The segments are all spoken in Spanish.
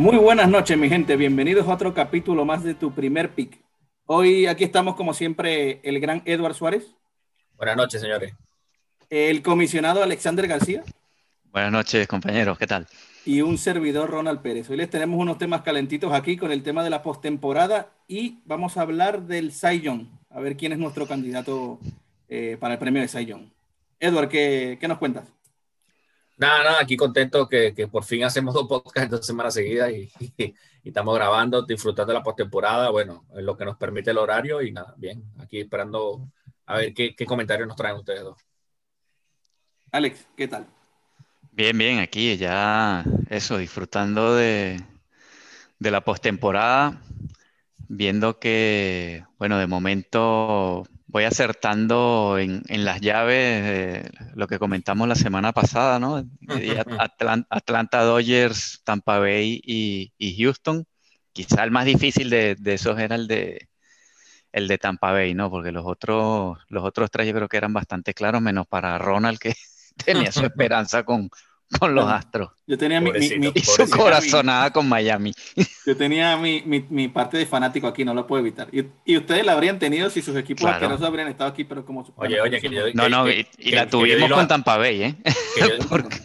Muy buenas noches, mi gente. Bienvenidos a otro capítulo más de tu primer pick. Hoy aquí estamos, como siempre, el gran Edward Suárez. Buenas noches, señores. El comisionado Alexander García. Buenas noches, compañeros. ¿Qué tal? Y un servidor, Ronald Pérez. Hoy les tenemos unos temas calentitos aquí con el tema de la postemporada y vamos a hablar del Cy Young. A ver quién es nuestro candidato eh, para el premio de Cy Young. Edward, ¿qué, ¿qué nos cuentas? Nada, nada, aquí contento que, que, por fin hacemos dos podcasts dos semanas seguidas y, y, y, estamos grabando, disfrutando de la postemporada, bueno, es lo que nos permite el horario y nada, bien, aquí esperando a ver qué, qué comentarios nos traen ustedes dos. Alex, ¿qué tal? Bien, bien, aquí ya eso, disfrutando de, de la postemporada, viendo que, bueno, de momento voy acertando en, en, las llaves de lo que comentamos la semana pasada, ¿no? Atlanta, Atlanta Dodgers, Tampa Bay y, y, Houston. Quizá el más difícil de, de, esos era el de, el de Tampa Bay, ¿no? Porque los otros, los otros tres yo creo que eran bastante claros, menos para Ronald, que tenía su esperanza con, con los Astros. Yo tenía mi, mi, mi, y su corazonada con Miami. Yo tenía mi, mi, parte de fanático aquí, no lo puedo evitar. Y, y ustedes la habrían tenido si sus equipos claro. asquerosos habrían estado aquí, pero como... Oye, oye, que yo, No, no, que, y, y la tuvimos con Tampa Bay, ¿eh? Que yo, Porque...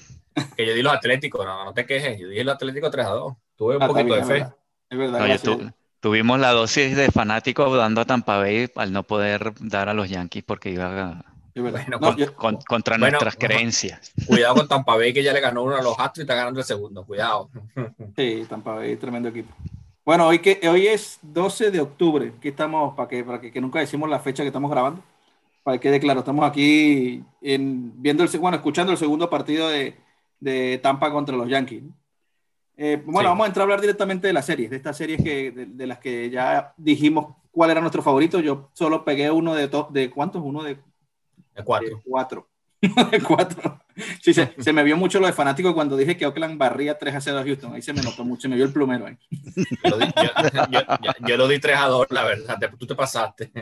que yo di los Atléticos, no, no te quejes, yo di los Atléticos 3 a 2. Tuve un Ah, poquito de fe. Es verdad. Oye, gracias. tu- tuvimos la dosis de fanáticos dando a Tampa Bay al no poder dar a los Yankees porque iba a-. Bueno, No, yo- con- contra Bueno, nuestras creencias. Cuidado con Tampa Bay, que ya le ganó uno a los Astros y está ganando el segundo. Cuidado. Sí, Tampa Bay, tremendo equipo. Bueno, hoy, que, hoy es 12 de octubre. Aquí estamos, para que, para que, que nunca decimos la fecha que estamos grabando. Para que quede claro, estamos aquí en, viendo el, bueno, escuchando el segundo partido de, de Tampa contra los Yankees. Eh, bueno, Sí. vamos a entrar a hablar directamente de las series, de estas series que, de, de las que ya dijimos cuál era nuestro favorito. Yo solo pegué uno de, to- de ¿cuántos? Uno de El 4. de cuatro. de cuatro. Sí, se, se me vio mucho lo de fanático cuando dije que Oakland barría 3 a 0 a Houston. Ahí se me notó mucho, se me vio el plumero ahí. Yo, lo di- yo- yo- yo- yo lo di 3 a 2, la verdad. Te- Tú te pasaste.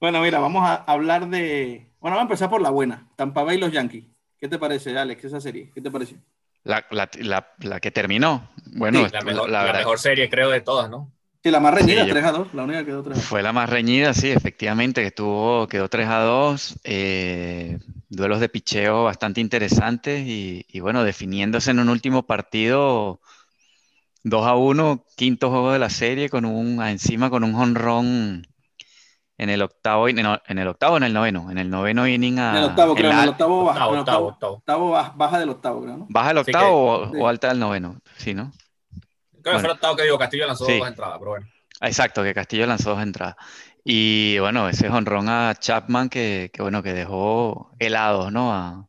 Bueno, mira, vamos a hablar de. Bueno, vamos a empezar por la buena. Tampa Bay y los Yankees. ¿Qué te parece, Alex, esa serie? ¿Qué te pareció? La, la- la- la que terminó, bueno, Sí, La la, mejor, la la verdad mejor serie, creo, de todas, ¿no? Sí, la más reñida, Sí, yo- 3 a 2. La única que quedó 3 a 2. fue la más reñida, sí, efectivamente, que estuvo, quedó 3 a 2, eh, duelos de picheo bastante interesantes y, y bueno, definiéndose en un último partido 2 a 1, quinto juego de la serie, con un, encima con un jonrón en el octavo, en el, en el octavo o en el noveno, en el noveno inning a, En el octavo, creo. En la- el octavo baja. Octavo, en el octavo, octavo, octavo. octavo baja, baja del octavo, creo, ¿no? ¿Baja el Así que- octavo o, sí. o alta del noveno? Sí, ¿no? Creo que fue el octavo que digo Castillo lanzó Sí. dos entradas, pero bueno. Exacto, que Castillo lanzó dos entradas. Y bueno, ese jonrón a Chapman que, que, bueno, que dejó helados, ¿no? A,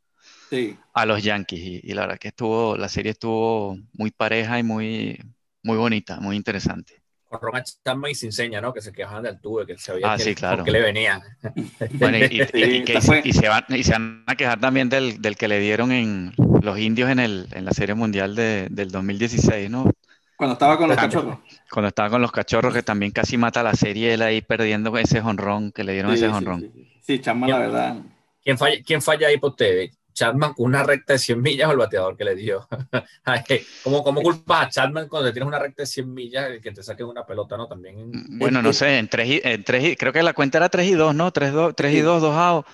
Sí. a los Yankees. Y, y la verdad que estuvo, la serie estuvo muy pareja y muy, muy bonita, muy interesante. Con Ron Chapman y sin seña, ¿no? Que se quejaban del tubo, que se veía Ah, que, sí, claro. le. Bueno, y, y- y que- esta fue- y se van, y se van a quejar también del, del que le dieron en los indios en, el, en la Serie Mundial de- del 2016, ¿no? Cuando estaba con los cachorros. Cuando estaba con los cachorros, que también casi mata la serie, él ahí perdiendo ese jonrón, que le dieron Sí, ese jonrón. sí, sí. Sí, Chapman, la verdad. ¿Quién falla, ¿Quién falla ahí por ustedes? ¿Chapman con una recta de 100 millas o el bateador que le dio? ¿Cómo, ¿Cómo culpas a Chapman cuando tienes una recta de 100 millas y que te saquen una pelota, no? También. Bueno, no sé, en 3 y, en tres y- creo que la cuenta era 3 y 2, ¿no? 3, 2, 3 y Sí. 2, 2 out.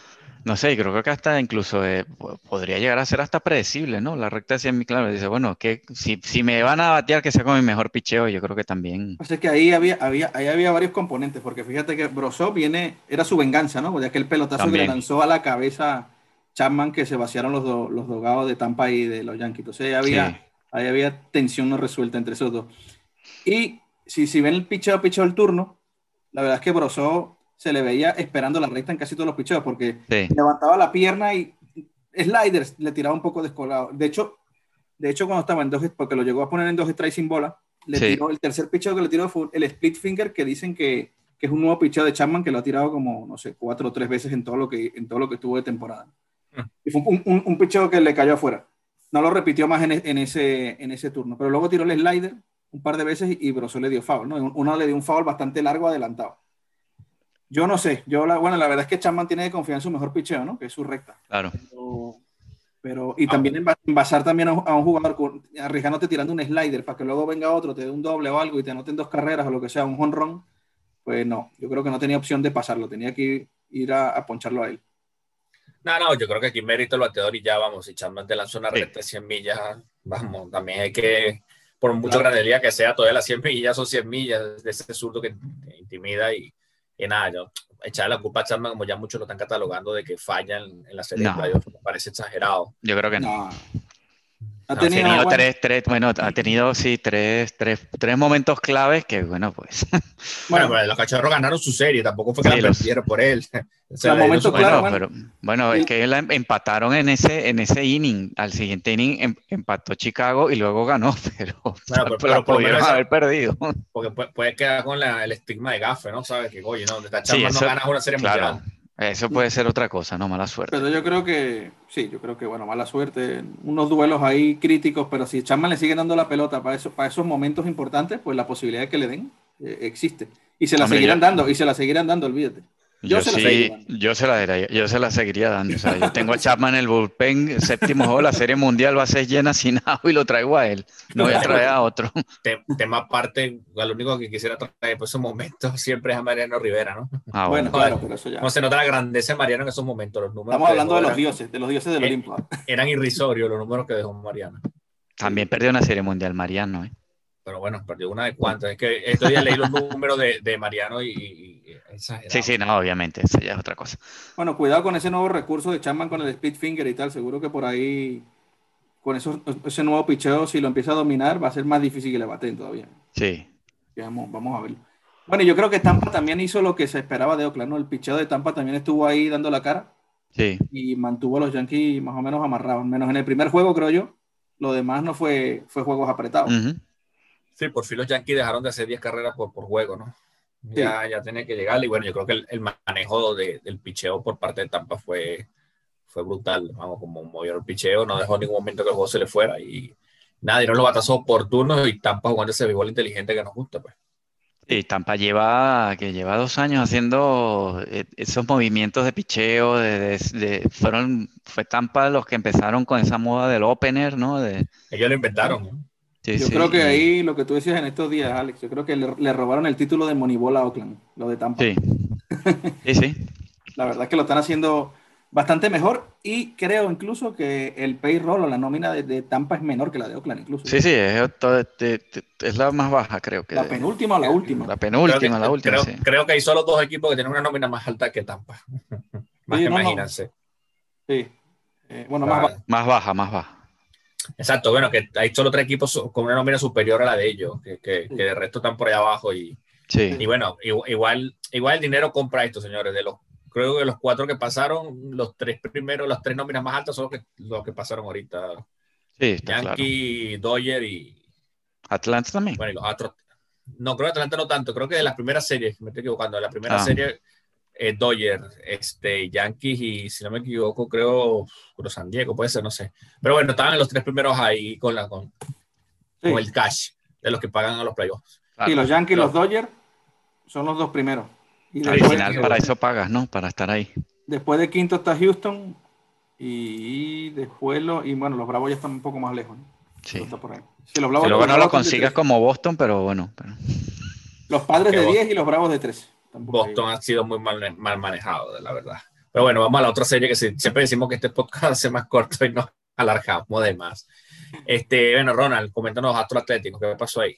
No sé, creo que hasta incluso eh, po- podría llegar a ser hasta predecible, ¿no? La recta 100 mil, claro, dice, bueno, que si, si me van a batear que sea con mi mejor picheo, yo creo que también. O sea, es que ahí había, había, ahí había varios componentes, porque fíjate que Brosó viene, era su venganza, ¿no? De aquel pelotazo que le También. lanzó a la cabeza Chapman que se vaciaron los, do- los dogados de Tampa y de los Yankees. Entonces ahí había, Sí. ahí había tensión no resuelta entre esos dos. Y si, si ven el picheo, picheo del turno, la verdad es que Brosó se le veía esperando la recta en casi todos los picheos, porque Sí, levantaba la pierna y sliders le tiraba un poco descolado. De hecho, de hecho cuando estaba en dos, porque lo llegó a poner en dos strikes sin bola, le Sí. tiró el tercer picheo que le tiró fue el split finger que dicen que, que es un nuevo picheo de Chapman que lo ha tirado como, no sé, cuatro o tres veces en todo lo que, en todo lo que estuvo de temporada. Mm. Y fue un, un, un picheo que le cayó afuera. No lo repitió más en, e- en ese, en ese turno, pero luego tiró el slider un par de veces y Brosó le dio foul, ¿no? Uno le dio un foul bastante largo adelantado. Yo no sé, yo la, bueno, la verdad es que Chapman tiene que confiar en su mejor picheo, ¿no? Que es su recta. claro. Pero, Pero, y también envasar también a un, jugador con, arriesgándote tirando un slider para que luego venga otro, te dé un doble o algo y te anoten dos carreras o lo que sea, un honrón, pues no, yo creo que no tenía opción de pasarlo, tenía que ir, a, poncharlo a él. No, no, yo creo que aquí mérito el bateador y ya vamos, y Chapman te lanzó una recta de 100 millas, vamos, también hay que, por mucho claro. que sea, todas las 100 millas son 100 millas de ese zurdo que intimida y, y nada, yo echarle la culpa a Chapman, como ya muchos lo están catalogando de que fallan en la serie de playoffs, me parece exagerado. Yo creo que no. Ha tenido, tres, tres, bueno, ha tenido sí tres, tres, tres momentos claves que, bueno, pues. Bueno, pues los cachorros ganaron su serie, tampoco fue que la perdieron por él. O sea, bueno, bueno, pero, bueno, es que la em, empataron en ese, en ese inning. Al siguiente inning em, empató Chicago y luego ganó, pero, bueno, pero, pudieron haber perdido. Porque puede, quedar con la, el estigma de gafe, ¿no? Sabes que, oye, no, está sí, no ganas una serie claro. mundial. Eso puede ser otra cosa, ¿no? Mala suerte. Pero yo creo que, sí, yo creo que, bueno, mala suerte. Unos duelos ahí críticos, pero si Chapman le sigue dando la pelota para, eso, para esos momentos importantes, pues la posibilidad de que le den eh, existe. Y se la seguirán dando, y se la seguirán dando, olvídate. Yo, se sí, la yo se la yo se la seguiría dando. O sea, yo tengo a Chapman en el bullpen, séptimo juego, la serie mundial va a ser llena sin agua y lo traigo a él. No voy a traer a otro. Tema aparte, lo único que quisiera traer por esos momentos siempre es a Mariano Rivera, ¿no? Ah, bueno, claro, pero eso ya. No se nota la grandeza de Mariano en esos momentos, los números. Estamos hablando de los dioses, de los dioses del Olimpo. Eran irrisorios los números que dejó Mariano. También perdió una serie mundial Mariano, ¿eh? pero bueno, perdió una de cuantas. Es que esto ya leí los números de, de Mariano y, y, Sí, sí, no, obviamente, eso ya es otra cosa. Bueno, cuidado con ese nuevo recurso de Chapman con el speed finger y tal. Seguro que por ahí, con eso, ese nuevo picheo, si lo empieza a dominar, va a ser más difícil que le baten todavía. Sí. Vamos, vamos a verlo. Bueno, yo creo que Tampa también hizo lo que se esperaba de Oakland, ¿no? El picheo de Tampa también estuvo ahí dando la cara. Sí. Y mantuvo a los Yankees más o menos amarrados, menos en el primer juego, creo yo. Lo demás no fue, fue juegos apretados. Sí, por fin los Yankees dejaron de hacer 10 carreras por, por juego, ¿no? Ya, ya tenía que llegar y bueno, yo creo que el, manejo de, del picheo por parte de Tampa fue, fue brutal, vamos, como movió el picheo, no dejó en ningún momento que el juego se le fuera y nada, dieron los batazos oportunos y Tampa jugando ese béisbol inteligente que nos gusta, pues. Sí, Tampa lleva, que lleva dos años haciendo eh, esos movimientos de picheo, de, de, fueron, fue Tampa los que empezaron con esa moda del opener, ¿no? De, Ellos lo inventaron, ¿no? Yo creo que ahí lo que tú decías en estos días, Alex, yo creo que le, robaron el título de Moneyball a Oakland, lo de Tampa. Sí. Sí, sí. la verdad es que lo están haciendo bastante mejor y creo incluso que el payroll o la nómina de, Tampa es menor que la de Oakland incluso. Sí, sí, es, es la más baja creo que. La penúltima o la última. La penúltima, la última. Creo, creo, que hay solo dos equipos que tienen una nómina más alta que Tampa. más que imagínense. Sí. Eh, bueno, más, baja. más baja, más baja. Exacto, bueno, que hay solo tres equipos con una nómina superior a la de ellos, que, que, que de resto están por allá abajo y, sí. y bueno, igual, igual el dinero compra esto, señores, de los creo que los cuatro que pasaron, los tres primeros, las tres nóminas más altas son los que, los que pasaron ahorita. Sí, Yankee, Dodger y Atlanta también. Bueno, y los otros. No, creo que Atlanta no tanto, creo que de las primeras series, me estoy equivocando, de la primera ah. serie eh, Dodger, este, Yankees y si no me equivoco, creo, Cruz San Diego, puede ser, no sé. Pero bueno, estaban los tres primeros ahí con, la, con, con el cash de los que pagan a los playoffs. Y los Yankees y los Dodgers son los dos primeros. Y al final para eso pagas, ¿no? Para estar ahí. Después de quinto está Houston y después lo, y bueno, los Bravos ya están un poco más lejos. Sí. por ahí. Si los Bravos, luego no lo consigas como Boston, pero bueno. Los padres de 10 y los Bravos de 13. Boston ha sido muy mal, mal manejado, la verdad. Pero bueno, vamos a la otra serie que siempre decimos que este podcast hace más corto y no alargamos de más. Este, bueno, Ronald, coméntanos Astro Atlético, ¿qué pasó ahí?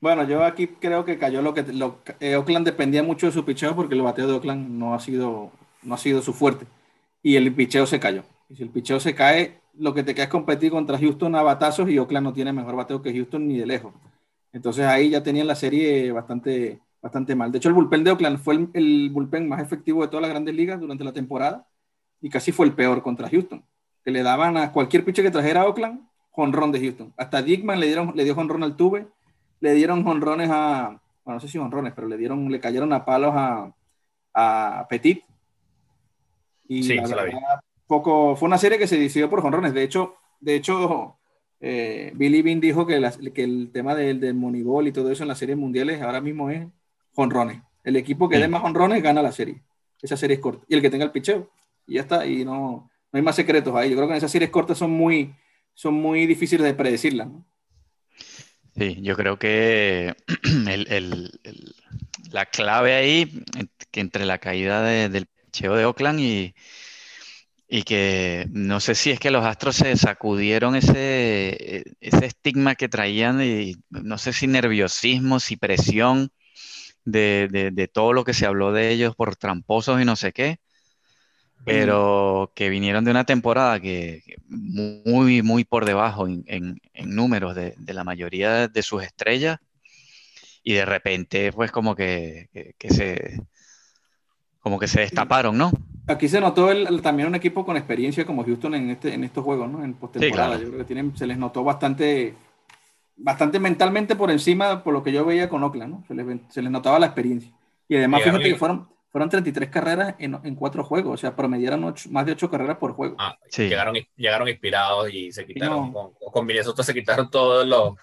Bueno, yo aquí creo que cayó lo que lo, eh, Oakland dependía mucho de su picheo porque el bateo de Oakland no ha sido, no ha sido su fuerte y el picheo se cayó. Y si el picheo se cae, lo que te queda es competir contra Houston a batazos y Oakland no tiene mejor bateo que Houston ni de lejos. Entonces ahí ya tenían la serie bastante, bastante mal. De hecho, el bullpen de Oakland fue el, bullpen más efectivo de todas las grandes ligas durante la temporada y casi fue el peor contra Houston, que le daban a cualquier pitcher que trajera a Oakland jonrón de Houston. Hasta Dickman le dieron le dio jonrón al Tuve, le dieron jonrones a bueno, no sé si jonrones, pero le dieron le cayeron a palos a, a Petit. Y sí, poco fue una serie que se decidió por jonrones. De hecho, de hecho eh, Billy Bean dijo que, que el tema del, del Moneyball y todo eso en las series mundiales ahora mismo es jonrones. El equipo que dé más jonrones gana la serie. Esa serie es corta. Y el que tenga el picheo. Y ya está. Y no, no hay más secretos ahí. Yo creo que en esas series cortas son muy, son muy difíciles de predecirlas. ¿no? Sí, yo creo que el, el, la clave ahí, que entre la caída de, del picheo de Oakland y, y que no sé si es que los Astros se sacudieron ese, ese estigma que traían y no sé si nerviosismo, si presión de, de, de todo lo que se habló de ellos por tramposos y no sé qué pero que vinieron de una temporada que, muy, muy por debajo en, en, números de, de, la mayoría de sus estrellas y de repente pues como que, que, se como que se destaparon, ¿no? Aquí se notó el, también un equipo con experiencia como Houston en, este, en estos juegos, ¿no? En postemporada. Yo creo que tienen, se les notó bastante, bastante mentalmente por encima por lo que yo veía con Oakland, ¿no? Se les, se les notaba la experiencia. Y además, fíjate que fueron, fueron 33 carreras en, en cuatro juegos, o sea, promediaron más de ocho carreras por juego. Ah, sí. llegaron, llegaron inspirados y se quitaron, no. con, con Minnesota se quitaron todo lo,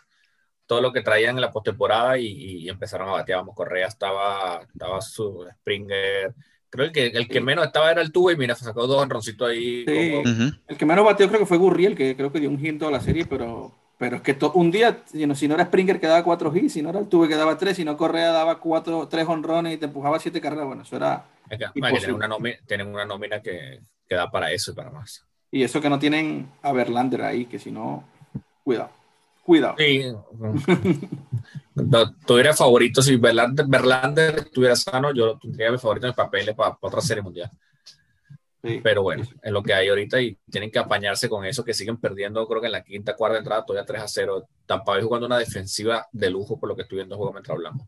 todo lo que traían en la postemporada y, y empezaron a batear. Vamos, Correa estaba, estaba su Springer. Creo que el que menos estaba era el tubo y mira, sacó dos enroncitos ahí. Sí. Como... Uh -huh. El que menos bateó creo que fue Gurriel, que creo que dio un hit toda la serie, pero pero es que un día, si no era Springer que daba cuatro hits, si no era el Tuve que daba tres, si no Correa daba cuatro, tres honrones y te empujaba siete carreras, bueno, eso era. Tienen, una nómina, tienen una nómina que, que, da para eso y para más. Y eso que no tienen a Verlander ahí, que si no, cuidado. Cuidado. Sí. no, tuviera favorito, si Verlander, Verlander estuviera sano, yo tendría mi favorito en papeles para, para otra serie mundial. Sí. Pero bueno, es lo que hay ahorita y tienen que apañarse con eso, que siguen perdiendo, creo que en la quinta, cuarta entrada, todavía 3 a 0. Tampa Bay jugando una defensiva de lujo, por lo que estoy viendo el juego mientras hablamos.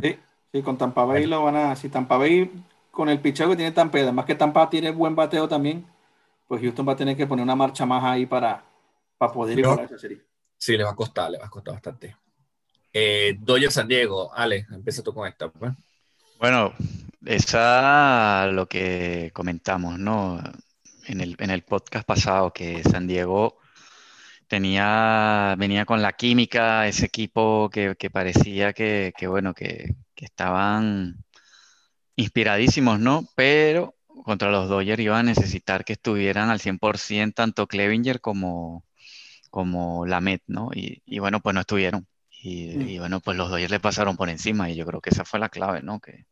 Sí, sí, con Tampa Bay lo van a. Si Tampa Bay, con el picheo que tiene Tampa, además que Tampa tiene buen bateo también, pues Houston va a tener que poner una marcha más ahí para, para poder ir a esa serie. Sí, le va a costar, le va a costar bastante. Eh, Dodgers San Diego, Ale, empieza tú con esta. Pues. Bueno, esa lo que comentamos, ¿no? En el, en el podcast pasado, que San Diego tenía, venía con la química, ese equipo que, que parecía que, que, bueno, que, que, estaban inspiradísimos, ¿no? Pero contra los Dodgers iban a necesitar que estuvieran al 100% tanto Clevinger como, como Lamet, ¿no? Y, y bueno, pues no estuvieron. Y, mm. y, bueno, pues los Dodgers le pasaron por encima y yo creo que esa fue la clave, ¿no? Que,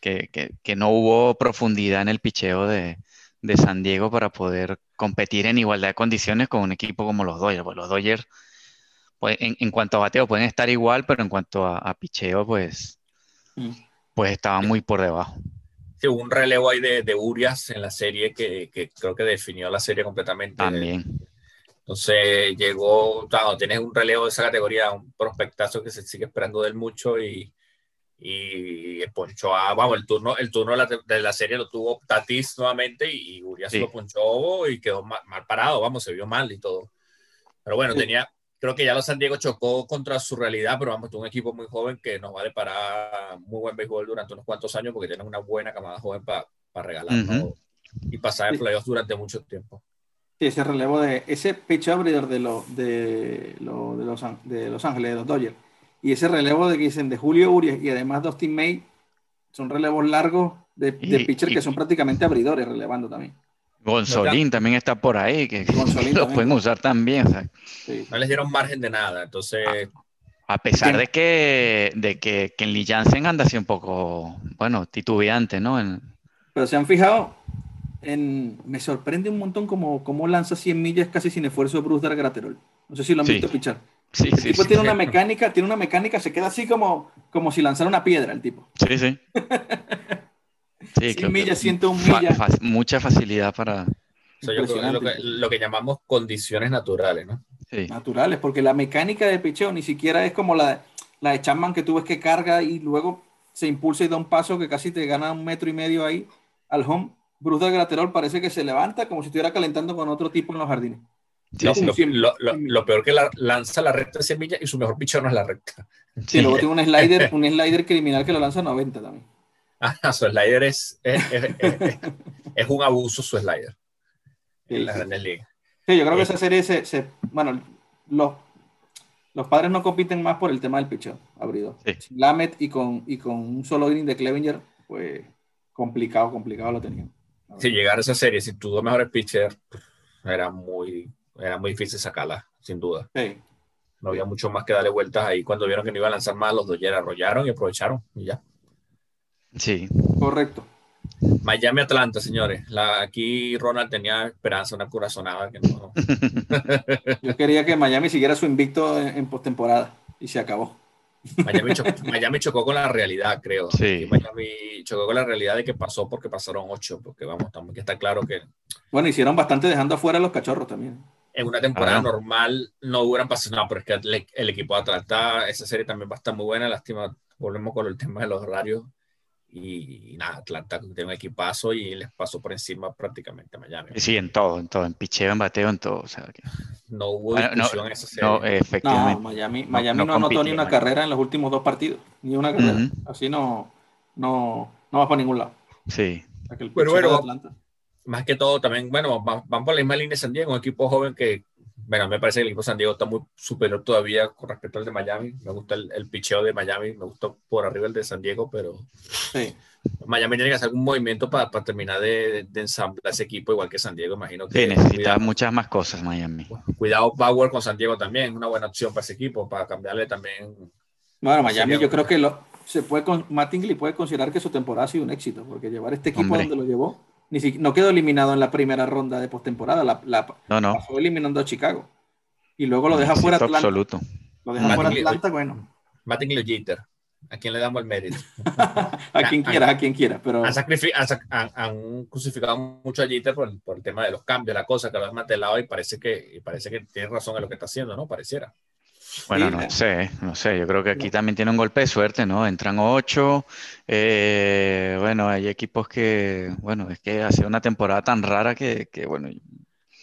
que, que, que, no hubo profundidad en el picheo de, de, San Diego para poder competir en igualdad de condiciones con un equipo como los Dodgers. Pues los Dodgers, pues, en, en, cuanto a bateo, pueden estar igual, pero en cuanto a, a picheo, pues, mm. pues estaban muy por debajo. Sí, hubo un relevo ahí de, de Urias en la serie que, que, creo que definió la serie completamente. También. Entonces llegó, claro, tienes un relevo de esa categoría, un prospectazo que se sigue esperando de él mucho y, y ponchó a, vamos, el turno, el turno de la, de la serie lo tuvo Tatis nuevamente y Urias sí. lo ponchó y quedó mal, mal, parado, vamos, se vio mal y todo. Pero bueno, sí. tenía, creo que ya los San Diego chocó contra su realidad, pero vamos, un equipo muy joven que nos va a deparar muy buen béisbol durante unos cuantos años porque tienen una buena camada joven para pa regalar uh -huh. y pasar en playoffs durante mucho tiempo. Sí, ese relevo de ese pitch abridor de, lo, de, lo, de, los, de Los Ángeles, de los Dodgers, y ese relevo de que dicen de Julio Urias y además Dustin May son relevos largos de, de pitchers que son prácticamente abridores relevando también. Gonzolín también está por ahí, que, que lo pueden usar también. O sea. sí. No les dieron margen de nada, entonces... A, a pesar de que, de que Kenley Jansen anda así un poco, bueno, titubeante, ¿no? En... Pero se han fijado, en, me sorprende un montón como, como lanza 100 millas casi sin esfuerzo Bruce Graterol. No sé si lo han sí. visto pichar. Sí, el sí, tipo sí, tiene una mecánica, tiene una mecánica, se queda así como, como si lanzara una piedra el tipo. Sí, sí. sí 100 millas, 101 millas. Fa mucha facilidad para. O sea, yo creo lo, que, lo que llamamos condiciones naturales, ¿no? Sí. Naturales, porque la mecánica de picheo ni siquiera es como la, la de Chapman que tú ves que carga y luego se impulsa y da un paso que casi te gana un metro y medio ahí al home. Bruce de Graterol parece que se levanta como si estuviera calentando con otro tipo en los jardines. Sí, no, sí. Lo, lo, lo, peor que la, lanza la recta de semilla y su mejor pichón no es la recta. Sí, luego tiene un slider, un slider criminal que lo lanza a 90 también. Ah, su slider es, es, es, es un abuso su slider. Sí, en la sí. Liga. Sí, yo creo que esa serie se, se bueno, los, los padres no compiten más por el tema del pichón abrido. Sí. Lamet y con, y con un solo inning de Clevinger, pues complicado, complicado lo tenían. Si llegar a esa serie, si tus dos mejores pitchers, era muy, era muy difícil sacarla, sin duda. Sí. No había mucho más que darle vueltas ahí. Cuando vieron que no iba a lanzar más, los Dodgers arrollaron y aprovecharon y ya. Sí. Correcto. Miami Atlanta, señores. La, aquí Ronald tenía esperanza, una corazonada que no. Yo quería que Miami siguiera su invicto en, en postemporada y se acabó. Miami, chocó, Miami chocó con la realidad, creo. Sí. Miami chocó con la realidad de que pasó porque pasaron ocho, porque vamos, también que está claro que Bueno, hicieron bastante dejando afuera a los cachorros también. En una temporada Ah. normal no hubieran pasado, no, pero es que el, el equipo de Atlanta, esa serie también va a estar muy buena, lástima, volvemos con el tema de los horarios y, nada, Atlanta tiene un equipazo y les pasó por encima prácticamente a Miami. Sí, en todo, en todo, en picheo, en bateo, en todo. O sea, que- No hubo Bueno, no, discusión en esa serie. no, No, efectivamente. Miami, No- Miami no no, anotó ni una Miami. carrera en los últimos dos partidos. Ni una carrera. Ujú. Así no, no, no va para ningún lado. Sí. O sea, que el Pero bueno, de Atlanta. Más que todo también, bueno, van, van por la misma línea de San Diego, un equipo joven que, bueno, me parece que el equipo de San Diego está muy superior todavía con respecto al de Miami. Me gusta el, el picheo de Miami, me gusta por arriba el de San Diego, pero Sí. Miami tiene que hacer algún movimiento para, para terminar de, de ensamblar ese equipo, igual que San Diego, imagino que Sí, necesita muchas más cosas Miami. cuidado Bauer con San Diego también, una buena opción para ese equipo, para cambiarle también. Bueno, Miami yo creo que lo, se puede con, Mattingly puede considerar que su temporada ha sido un éxito, porque llevar este equipo Hombre. donde lo llevó, ni si- no quedó eliminado en la primera ronda de postemporada, la, la No, no. pasó eliminando a Chicago. Y luego lo deja fuera Atlanta. absoluto. Lo deja fuera Atlanta, bueno, Mattingly o Jeter, ¿a quién le damos el mérito? a quien quiera, a quien quiera, pero Han, crucificado mucho a Jeter por, el- por el tema de los cambios, la cosa que lo han mantelado y parece que, y parece que tiene razón en lo que está haciendo, ¿no? Pareciera. Bueno, no eh. sé, no sé. Yo creo que aquí también tiene un golpe de suerte, ¿no? Entran ocho. eh, bueno, hay equipos que, bueno, es que ha sido una temporada tan rara que, que, bueno,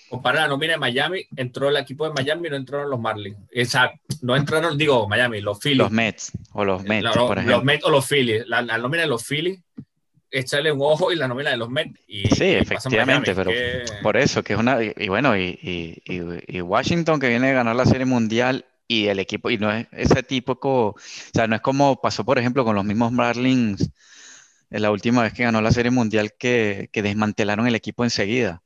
Compara la nómina de Miami, entró el equipo de Miami y no entraron los Marlins. Exacto, no entraron, digo, Miami, los Phillies. los Mets o los Mets, La- por los ejemplo. Mets o los Phillies. La, la nómina de los Phillies, échale un ojo y la nómina de los Mets. Y, Sí, y efectivamente, Miami, pero que- por eso, que es una, y, y bueno, y, y- Washington que viene de ganar la Serie Mundial y el equipo, y no es ese tipo, co- o sea, no es como pasó, por ejemplo, con los mismos Marlins en la última vez que ganó la Serie Mundial que, que desmantelaron el equipo enseguida.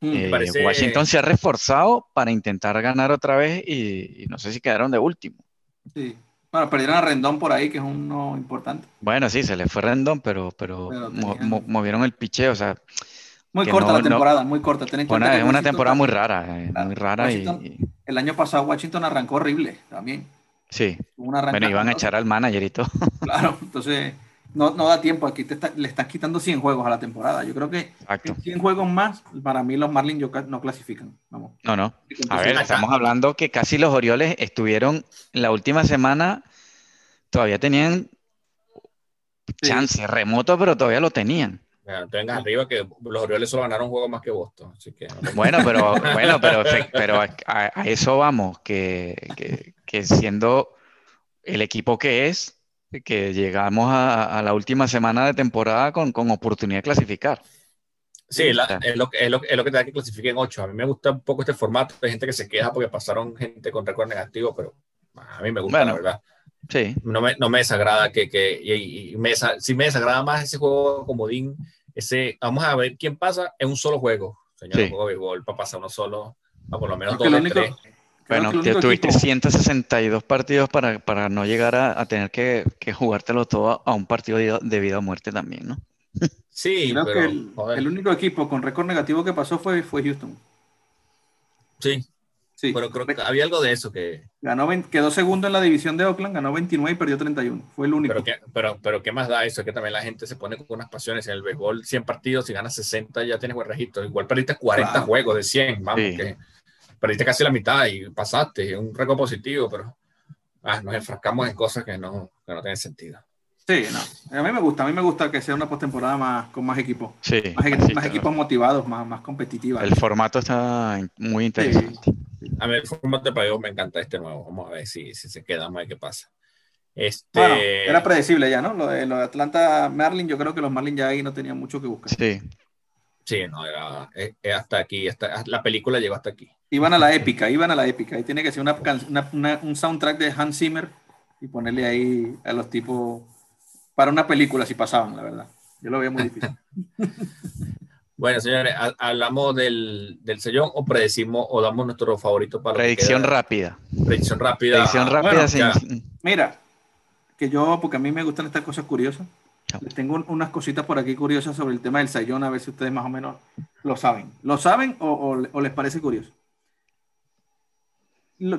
mm, Eh, parece- Washington se ha reforzado para intentar ganar otra vez y, y no sé si quedaron de último. sí. Bueno, perdieron a Rendón por ahí, que es uno importante. Bueno, sí, se les fue Rendón, pero, pero, Pero mo- tenían- mo- movieron el picheo, o sea, Muy Que corta no- la no- temporada, muy corta. Ten en fue cuenta una- que es una Washington temporada muy rara, eh, muy rara y, El año pasado Washington arrancó horrible también. sí. Una Bueno, iban a echar al manager y todo. Claro, entonces no, no da tiempo. Aquí te está- le estás quitando 100 juegos a la temporada. Yo creo que Exacto. 100 juegos más, para mí los Marlins no clasifican. Vamos. No, no. A ver, acá- estamos hablando que casi los Orioles estuvieron la última semana, todavía tenían Sí. chance remoto, pero todavía lo tenían. No te vengas arriba que los Orioles solo ganaron un juego más que Boston. Así que no te- Bueno, pero, bueno, pero, pero a, a- a eso vamos, que, que- que siendo el equipo que es, que llegamos a, a la última semana de temporada con, con oportunidad de clasificar. Sí, la- es, lo, que- es, lo, es lo que te da que clasifiquen ocho. A mí me gusta un poco este formato. Hay gente que se queja porque pasaron gente con récord negativo, pero a mí me gusta, Bueno. la verdad. Sí, No me, no me desagrada que, que y, y me, sí me desagrada más ese juego comodín. Ese, vamos a ver quién pasa en un solo juego. Señor, Sí. un juego de béisbol para pasar uno solo, a por lo menos creo dos único, tres. bueno, te- tuviste equipo- 162 partidos para, para no llegar a, a tener que, que jugártelo todo a un partido de, de vida o muerte también, ¿no? Sí, creo pero que el único equipo con récord negativo que pasó fue, fue Houston. sí, Sí, pero creo que había algo de eso que, ganó 20 quedó segundo en la división de Oakland, ganó 29 y perdió 31. Fue el único. pero que, pero, pero qué más da eso, es que también la gente se pone con unas pasiones en el béisbol, 100 partidos, si ganas 60 ya tienes buen registro, igual perdiste 40 Claro. juegos de 100, vamos, Sí. que perdiste casi la mitad y pasaste, es un récord positivo, pero ah, nos enfrascamos en cosas que no, que no tienen sentido. Sí, no. A mí me gusta, a mí me gusta que sea una postemporada más con más equipos. Sí, Más, sí, más equipos motivados, más, más competitivas. el formato está muy interesante. A mí el formato de playoff me encanta este nuevo, vamos a ver si, si se queda, vamos a ver qué pasa. Este, Bueno, era predecible ya, ¿no? Lo de, lo de Atlanta Marlin, yo creo que los Marlins ya ahí no tenían mucho que buscar. Sí, sí, no, era es- es hasta aquí, hasta, la película llegó hasta aquí. Iban a la épica, iban a la épica. Ahí tiene que ser una- una- un soundtrack de Hans Zimmer y ponerle ahí a los tipos para una película si pasaban, la verdad. Yo lo veía muy difícil. Bueno, señores, ¿hablamos del, del sellón o predecimos o damos nuestro favorito para Predicción rápida. Predicción rápida. Predicción rápida, Mira, que yo, porque a mí me gustan estas cosas curiosas, les tengo unas cositas por aquí curiosas sobre el tema del sayón, a ver si ustedes más o menos lo saben. ¿Lo saben o, o, les parece curioso?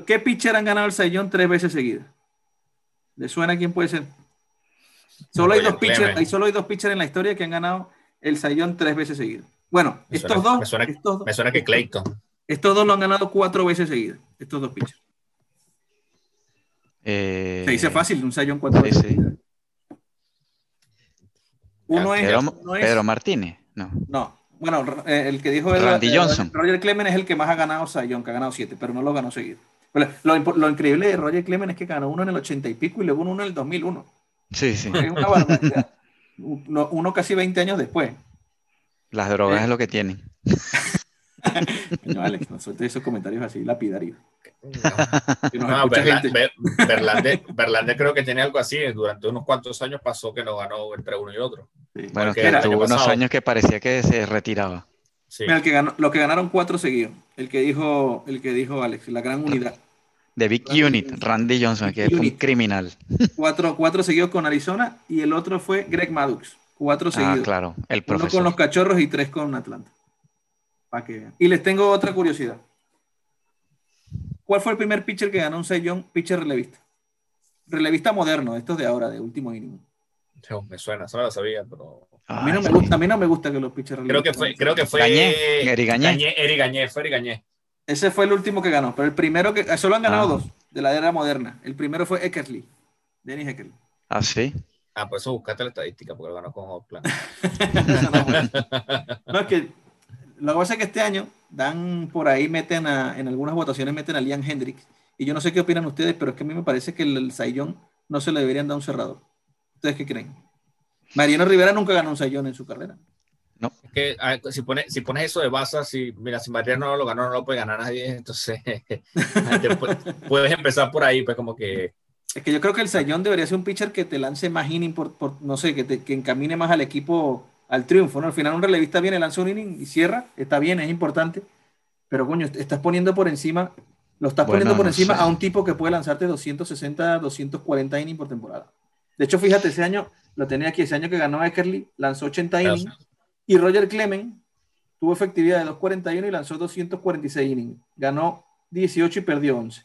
¿Qué pitcher han ganado el sayón tres veces seguidas? ¿Les suena quién puede ser? Solo hay, dos pitchers, hay solo hay dos pitchers en la historia que han ganado el Sayón tres veces seguidas. Bueno, estos dos. Me suena, estos, me suena que Clayton. Estos dos lo han ganado cuatro veces seguidas. Estos dos pitchers. Eh, Se dice fácil, un Sayón cuatro veces seguidas. Uno es, Pedro, Martínez. No. No. Bueno, eh, el que dijo Randy Johnson. Roger Clemens es el que más ha ganado Sayón, que ha ganado siete, pero no lo ganó seguido. Lo, lo, increíble de Roger Clemens es que ganó uno en el ochenta y pico y luego uno en el 2001. Sí, sí. Es una barbaridad uno, casi 20 años después. Las drogas eh. es lo que tienen. no, Alex, no suelte esos comentarios así lapidarios. No, Berlande, creo que tiene algo así. Durante unos cuantos años pasó que no ganó entre uno y otro. Bueno, que tuvo unos años que parecía que se retiraba. Sí. Mira, el que ganó, lo que ganaron cuatro seguidos. El que dijo, el que dijo Alex, la gran unidad. The Big Unit, Randy Johnson, que es un criminal. Cuatro, cuatro seguidos con Arizona y el otro fue Greg Maddux. Cuatro ah, seguidos. Ah, claro, el profesor. Uno con los cachorros y tres con Atlanta. Para que Y les tengo otra curiosidad. ¿Cuál fue el primer pitcher que ganó un sellón pitcher relevista? Relevista moderno, estos de ahora, de último inning. me suena, eso no lo sabía, pero. A mí, no me gusta, a mí no me gusta que los pitchers Creo que fue, creo que fue. Gañé, Eri Gañé. Eri Gañé, fue Eri Gañé. Ese fue el último que ganó, pero el primero que. Solo han ganado ah. dos de la era moderna. El primero fue Eckerly, Dennis Eckerly. Ah, sí. Ah, por eso buscaste la estadística, porque lo ganó con Oakland. no, es que lo que pasa es que este año dan por ahí, meten a, en algunas votaciones meten a Liam Hendricks. Y yo no sé qué opinan ustedes, pero es que a mí me parece que el, el Sayón no se le deberían dar un cerrador. ¿Ustedes qué creen? Mariano Rivera nunca ganó un Sayón en su carrera. No. Es que si, pones, si pones eso de base, si, mira, si Mariano no lo ganó, no lo puede ganar nadie, entonces puedes, empezar por ahí, pues como que... Es que yo creo que el Sayón debería ser un pitcher que te lance más inning, por, no sé, que, te, que encamine más al equipo al triunfo, ¿no? Al final un relevista viene, lanza un inning y cierra, está bien, es importante, pero coño, estás poniendo por encima, lo estás poniendo por encima a un tipo que puede lanzarte 260, 240 innings por temporada. De hecho, fíjate, ese año, lo tenía aquí, ese año que ganó Eckerly, lanzó 80 innings y Roger Clemens tuvo efectividad de 2.41 y lanzó 246 innings. Ganó 18 y perdió 11.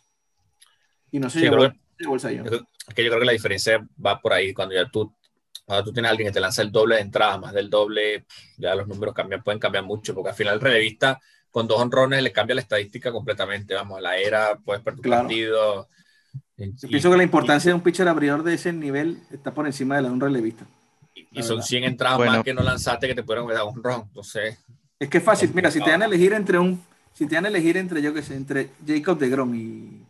Y no se sí, llevó, el sayón. que yo creo que la diferencia va por ahí. Cuando ya tú, cuando tú tienes a alguien que te lanza el doble de entrada, más del doble, ya los números cambian, pueden cambiar mucho, porque al final el relevista con dos honrones le cambia la estadística completamente. Vamos, la era, puedes perder tu partido. pienso que la importancia de un pitcher abridor de ese nivel está por encima de la de un relevista. Y son 100 entradas más que no lanzaste que te pudieron dar un ron. Entonces, es que es fácil. Mira, si te van a elegir entre un, si te van a elegir entre, yo qué sé, entre Jacob de Grom y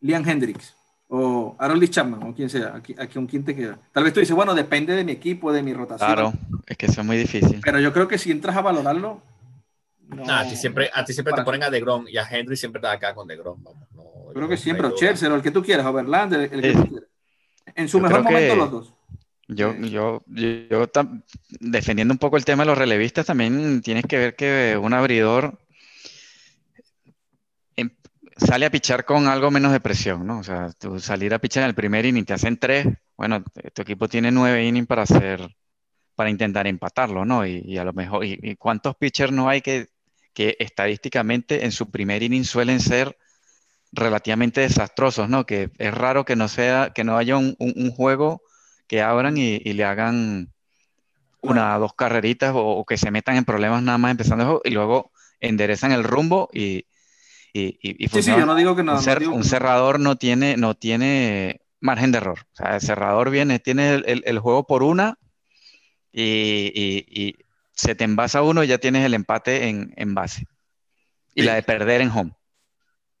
Liam Hendricks o Harold Chapman o quien sea, aquí, aquí, ¿quién te queda? Tal vez tú dices, bueno, depende de mi equipo, de mi rotación. Claro, es que eso es muy difícil. Pero yo creo que si entras a valorarlo. No, a ti siempre, a ti siempre te ponen a De Grom y a Henry siempre está acá con De Grom. No, creo que siempre, o Chelsea, o el que tú quieras, Overland, el, que tú quieras. En su mejor momento, los dos. Yo, yo, yo, defendiendo un poco el tema de los relevistas, también tienes que ver que un abridor em, sale a pichar con algo menos de presión, ¿no? O sea, tú salir a pichar en el primer inning, te hacen tres, bueno, tu equipo tiene nueve innings para hacer, para intentar empatarlo, ¿no? Y, a lo mejor, y, cuántos pitchers no hay que, que estadísticamente en su primer inning suelen ser relativamente desastrosos, ¿no? Que es raro que no sea, que no haya un, un juego que abran y, le hagan una dos carreritas o, que se metan en problemas nada más empezando el juego y luego enderezan el rumbo y, y, y sí, sí, yo no digo que no. Un, cerrador no tiene, no tiene margen de error. O sea, el cerrador viene, tiene el, el, juego por una y, se te envasa uno y ya tienes el empate en, en base. Y la de perder en home.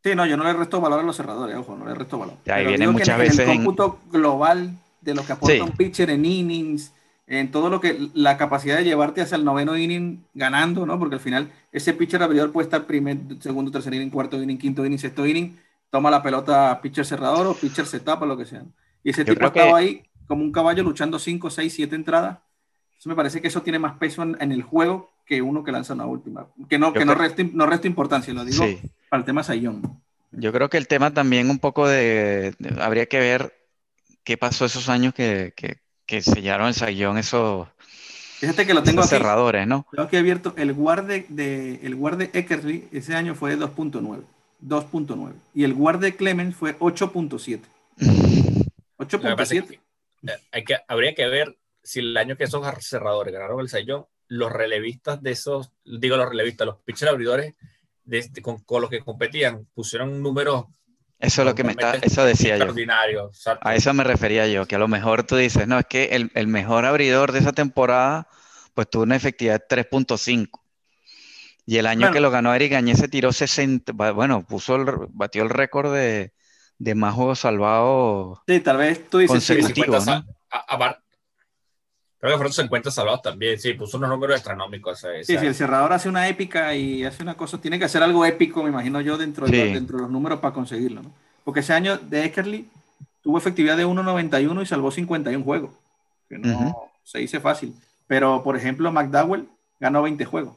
Sí, no, yo no le resto valor a los cerradores, ojo, no le resto valor. ahí viene muchas veces. En el cómputo global de lo que aporta un pitcher en innings, en todo lo que la capacidad de llevarte hacia el noveno inning ganando, ¿no? Porque al final ese pitcher abridor puede estar primer, segundo, tercer inning, cuarto inning, quinto inning, sexto inning, toma la pelota pitcher cerrador o pitcher setup o lo que sea. Y ese tipo ha estado ahí como un caballo luchando cinco, seis, siete entradas. Eso me parece que eso tiene más peso en, el juego que uno que lanza una última. Que no, que no, resta, no resta importancia, lo digo para el tema Sayón. Yo creo que el tema también un poco de, habría que ver qué pasó esos años que, que, que sellaron el Sayón esos, Fíjate que lo tengo aquí. cerradores, ¿no? Tengo aquí abierto el guarde de, el guarde Eckerly ese año fue 2.9. 2.9. Y el guarde Clemens fue 8.7. 8.7. Hay que, habría que ver si el año que esos cerradores ganaron el Sayón, los relevistas de esos, digo los relevistas, los pitchers abridores de este, con, con, los que competían, pusieron números. Eso es lo que me está, eso decía yo. A eso me refería yo, que a lo mejor tú dices, no, es que el, el mejor abridor de esa temporada, pues tuvo una efectividad de 3.5. Y el año que lo ganó Eric Gañez se tiró 60, bueno, puso el, batió el récord de, de más juegos salvados. Sí, tal vez tú dices consecutivos, ¿no? Creo que fueron 50 salvados también, sí, puso unos números astronómicos. sí, si el cerrador hace una épica y hace una cosa, tiene que hacer algo épico, me imagino yo, dentro, de, los, dentro de los números para conseguirlo. ¿no? Porque ese año de Eckerly tuvo efectividad de 1.91 y salvó 51 juegos, que no se dice fácil. Pero, por ejemplo, McDowell ganó 20 juegos,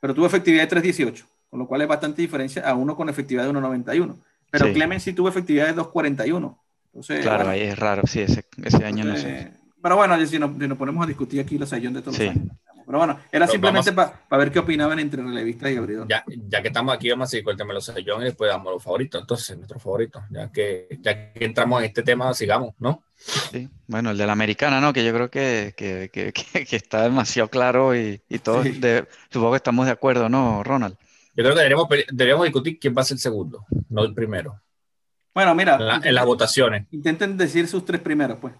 pero tuvo efectividad de 3.18, con lo cual es bastante diferencia a uno con efectividad de 1.91. Pero Clemens sí tuvo efectividad de 2.41. Entonces, claro, ahí es raro, sí, ese, ese año no sé. Pero bueno, si nos, ponemos a discutir aquí los sayón de todos los años. Pero bueno, era simplemente para ver qué opinaban entre relevistas y abridor. Ya, ya que estamos aquí, vamos a seguir con el tema de los sayón y después damos los favoritos. Entonces, nuestros favoritos. Ya que, ya que entramos en este tema, sigamos, ¿no? Sí, bueno, el de la americana, ¿no? Que yo creo que, que, que, que está demasiado claro y, y todos, de, supongo que estamos de acuerdo, ¿no, Ronald? Yo creo que deberíamos, deberíamos discutir quién va a ser el segundo, no el primero. Bueno, mira. En, las votaciones. Intenten decir sus tres primeros, pues.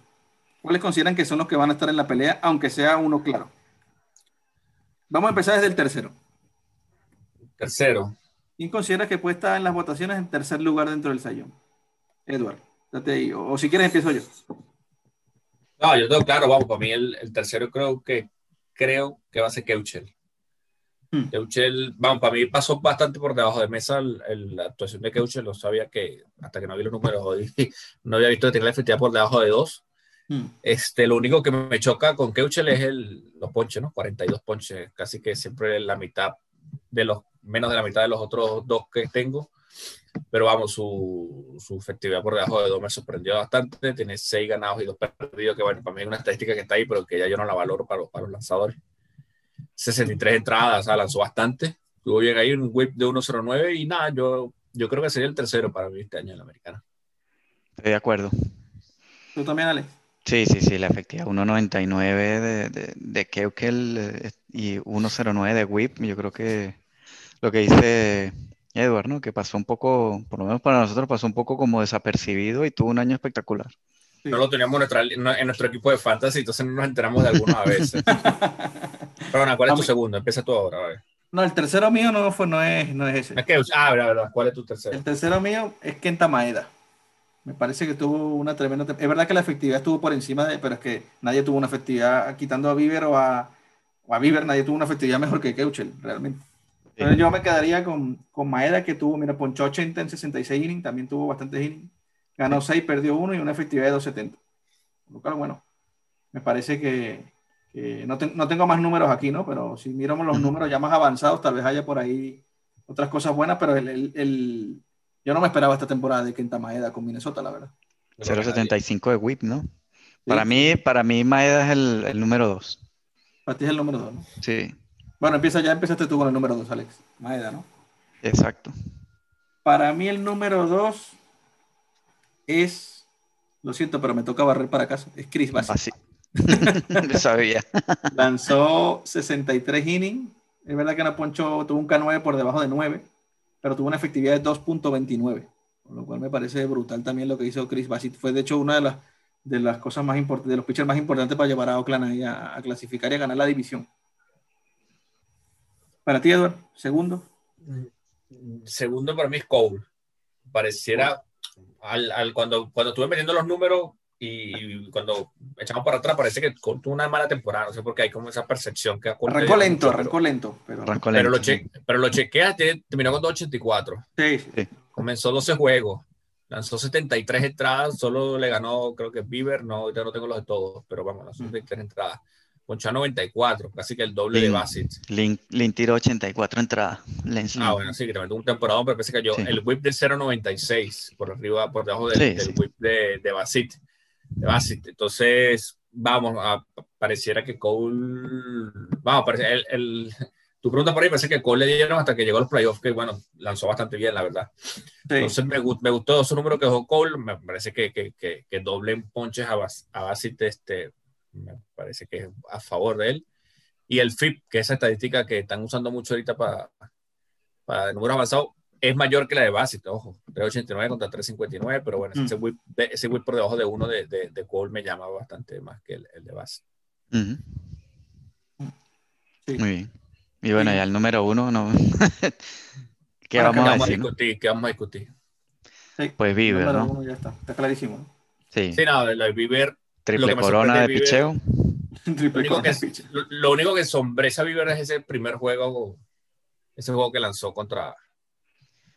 ¿Cuáles consideran que son los que van a estar en la pelea, aunque sea uno claro? Vamos a empezar desde el tercero. Tercero. ¿Quién considera que puede estar en las votaciones en tercer lugar dentro del sayón? Edward, date ahí. O, si quieres empiezo yo. No, yo tengo claro, vamos, para mí el, tercero creo que creo que va a ser Keuchel. Hmm. Keuchel, vamos, para mí pasó bastante por debajo de mesa la actuación de Keuchel, no sabía que, hasta que no vi los números hoy, no había visto que tenía la efectividad por debajo de dos. Hmm. Este, lo único que me choca con Keuchel es el, los ponches, ¿no? 42 ponches, casi que siempre la mitad de los, menos de la mitad de los otros dos que tengo. Pero vamos, su, su efectividad por debajo de dos me sorprendió bastante. Tiene seis ganados y dos perdidos, que bueno, para mí es una estadística que está ahí, pero que ya yo no la valoro para, para los lanzadores. 63 entradas, o sea, lanzó bastante. Tuvo bien ahí un whip de 1.09 y nada, yo, yo creo que sería el tercero para mí este año en la americana. Estoy de acuerdo. ¿Tú también, Alex? Sí, sí, sí, la efectividad 1.99 de, de, de Keukel eh, y 1.09 de Whip, yo creo que lo que dice Edward, ¿no? Que pasó un poco, por lo menos para nosotros, pasó un poco como desapercibido y tuvo un año espectacular. No lo teníamos en, nuestro equipo de fantasy, entonces no nos enteramos de alguna vez. Pero ¿cuál es tu segundo? Empieza tú ahora, a ver. No, el tercero mío no, fue, no, es, no es ese. Es que, ah, verdad, ¿cuál es tu tercero? El tercero mío es Kenta Maeda. Me parece que tuvo una tremenda. Es verdad que la efectividad estuvo por encima de, pero es que nadie tuvo una efectividad, quitando a Bieber o a, o a Bieber, nadie tuvo una efectividad mejor que Keuchel, realmente. Entonces yo me quedaría con, con, Maeda, que tuvo, mira, ponchó 80 en 66 innings, también tuvo bastantes innings. Ganó 6, perdió 1 y una efectividad de 270. Lo cual, bueno, me parece que, que no, no, tengo más números aquí, ¿no? Pero si miramos los números ya más avanzados, tal vez haya por ahí otras cosas buenas, pero el, el, el yo no me esperaba esta temporada de Kenta Maeda con Minnesota, la verdad. 0.75 de whip, ¿no? Para mí, para mí Maeda es el, el número 2. Para ti es el número 2, ¿no? Sí. Bueno, empieza ya, empezaste tú con el número 2, Alex. Maeda, ¿no? Exacto. Para mí el número 2 es, lo siento, pero me toca barrer para casa, es Chris Bassett. Lo sabía. Lanzó 63 innings. Es verdad que no poncho, tuvo un K9 por debajo de 9 pero tuvo una efectividad de 2.29, con lo cual me parece brutal también lo que hizo Chris Bassett. Fue de hecho una de las, de las cosas más importantes, de los pitchers más importantes para llevar a Oakland ahí a, a, clasificar y a ganar la división. Para ti, Edward, segundo. Segundo para mí es Cole. Pareciera, al, al, cuando, cuando estuve metiendo los números, y cuando echamos para atrás parece que tuvo una mala temporada, no sé por qué hay como esa percepción que Arrancó lento, arrancó lento. Pero, pero, lo, che, pero lo chequeas, terminó con 284. Sí, sí. Comenzó 12 juegos, lanzó 73 entradas, solo le ganó, creo que Bieber, no, ya no tengo los de todos, pero vamos, lanzó 73 entradas. ponchó a 94, casi que el doble de Bassett. Link, Link tiró 84 entradas. Ah, bueno, sí, que también tuvo un temporada, pero parece que yo, el whip de 0.96 por arriba, por debajo del, whip de, de Bassett. Entonces, vamos, a, pareciera que Cole, vamos, parece, el, el, tu pregunta por ahí parece que Cole le dieron hasta que llegó a los playoffs, que bueno, lanzó bastante bien, la verdad. Entonces me, me, gustó su número que dejó Cole, me parece que, que, que, que doble en ponches a, a Bassett, este, me parece que es a favor de él. Y el FIP, que es esa estadística que están usando mucho ahorita para, para número avanzado, es mayor que la de Bassett, ojo, 389 contra 359, pero bueno, ese, whip, ese whip por debajo de uno de, de, de, Cole me llama bastante más que el, el de Bassett. sí. Muy bien. Y bueno, ya el número uno, no. ¿Qué, vamos, a discutir? ¿Qué vamos a discutir? Sí, pues Bieber, ¿no? Uno ya está, está clarísimo. Sí. Sí, no, la Bieber. Triple corona de picheo. Triple lo, único que, lo, lo único que sombresa Bieber es ese primer juego, ese juego que lanzó contra,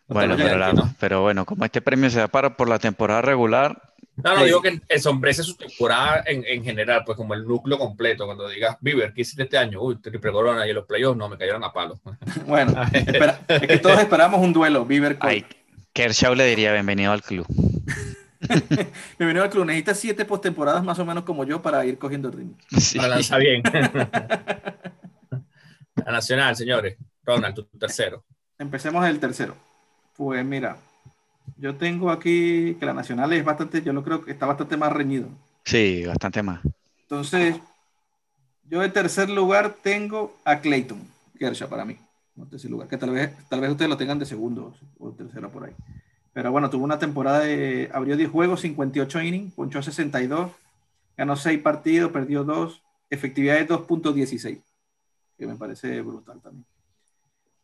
bueno, pero, la, ¿no? pero, bueno, como este premio se da para por la temporada regular. No, no, digo que ensombrece su temporada en, en, general, pues como el núcleo completo. Cuando digas, Bieber, ¿qué hiciste este año? Uy, triple corona y en los playoffs no, me cayeron a palo. Bueno, espera, es que todos esperamos un duelo, Bieber con. Ay, Kershaw le diría bienvenido al club. bienvenido al club. Necesitas siete postemporadas más o menos como yo para ir cogiendo el ritmo. Sí. Para lanzar bien. La nacional, señores. Ronald, tu tercero. Empecemos el tercero. Pues mira, yo tengo aquí que la nacional es bastante, yo lo creo que está bastante más reñido. Sí, bastante más. Entonces, yo en tercer lugar tengo a Clayton Kershaw para mí. No tercer lugar, que tal vez, tal vez ustedes lo tengan de segundo o tercero por ahí. Pero bueno, tuvo una temporada de, abrió 10 juegos, 58 innings, ponchó 62, ganó 6 partidos, perdió 2, efectividad de 2.16, que me parece brutal también.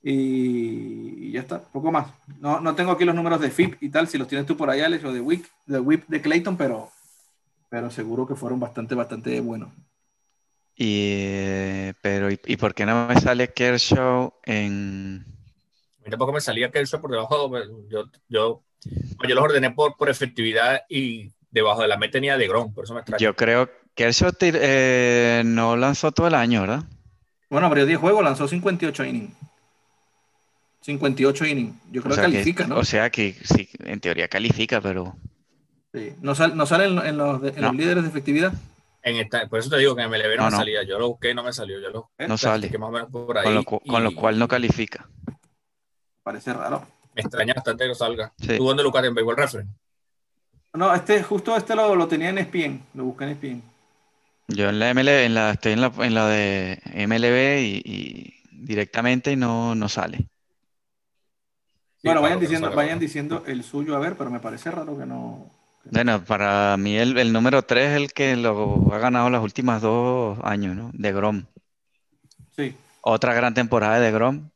Y ya está, poco más. No, no tengo aquí los números de FIP y tal, si los tienes tú por ahí, Alex, o de WIP, de WIP de Clayton, pero, pero seguro que fueron bastante, bastante buenos. Y, pero, ¿y, ¿y, por qué no me sale Kershaw en...? A mí tampoco me salía Kershaw por debajo, yo, yo, yo los ordené por, por efectividad y debajo de la meta tenía de Grom, por eso me extraña. Yo creo que Kershaw eh, no lanzó todo el año, ¿verdad? Bueno, abrió 10 juegos, lanzó 58 innings. 58 innings. Yo creo o sea que califica, que, ¿no? O sea que sí, en teoría califica, pero. Sí. ¿No, sal, no sale en, en, los, en no. los, líderes de efectividad? En esta, por eso te digo que en MLB no, no me salía. Yo lo busqué y no me salió. Yo lo, no sale. Más o menos por ahí con, lo, con lo cual no califica. Parece raro. Me extraña bastante que no salga. Sí. ¿Tú dónde lo buscaste en Baseball Reference? No, este, justo este lo, lo tenía en ESPN. Lo busqué en ESPN. Yo en la MLB, en la, estoy en la, en la de MLB y, y directamente y no, no sale. Bueno, vayan diciendo, vayan diciendo el suyo, a ver, pero me parece raro que no. Que bueno, para mí el, el, número 3 es el que lo ha ganado los últimos dos años, ¿no? De Grom. Sí. Otra gran temporada de Grom.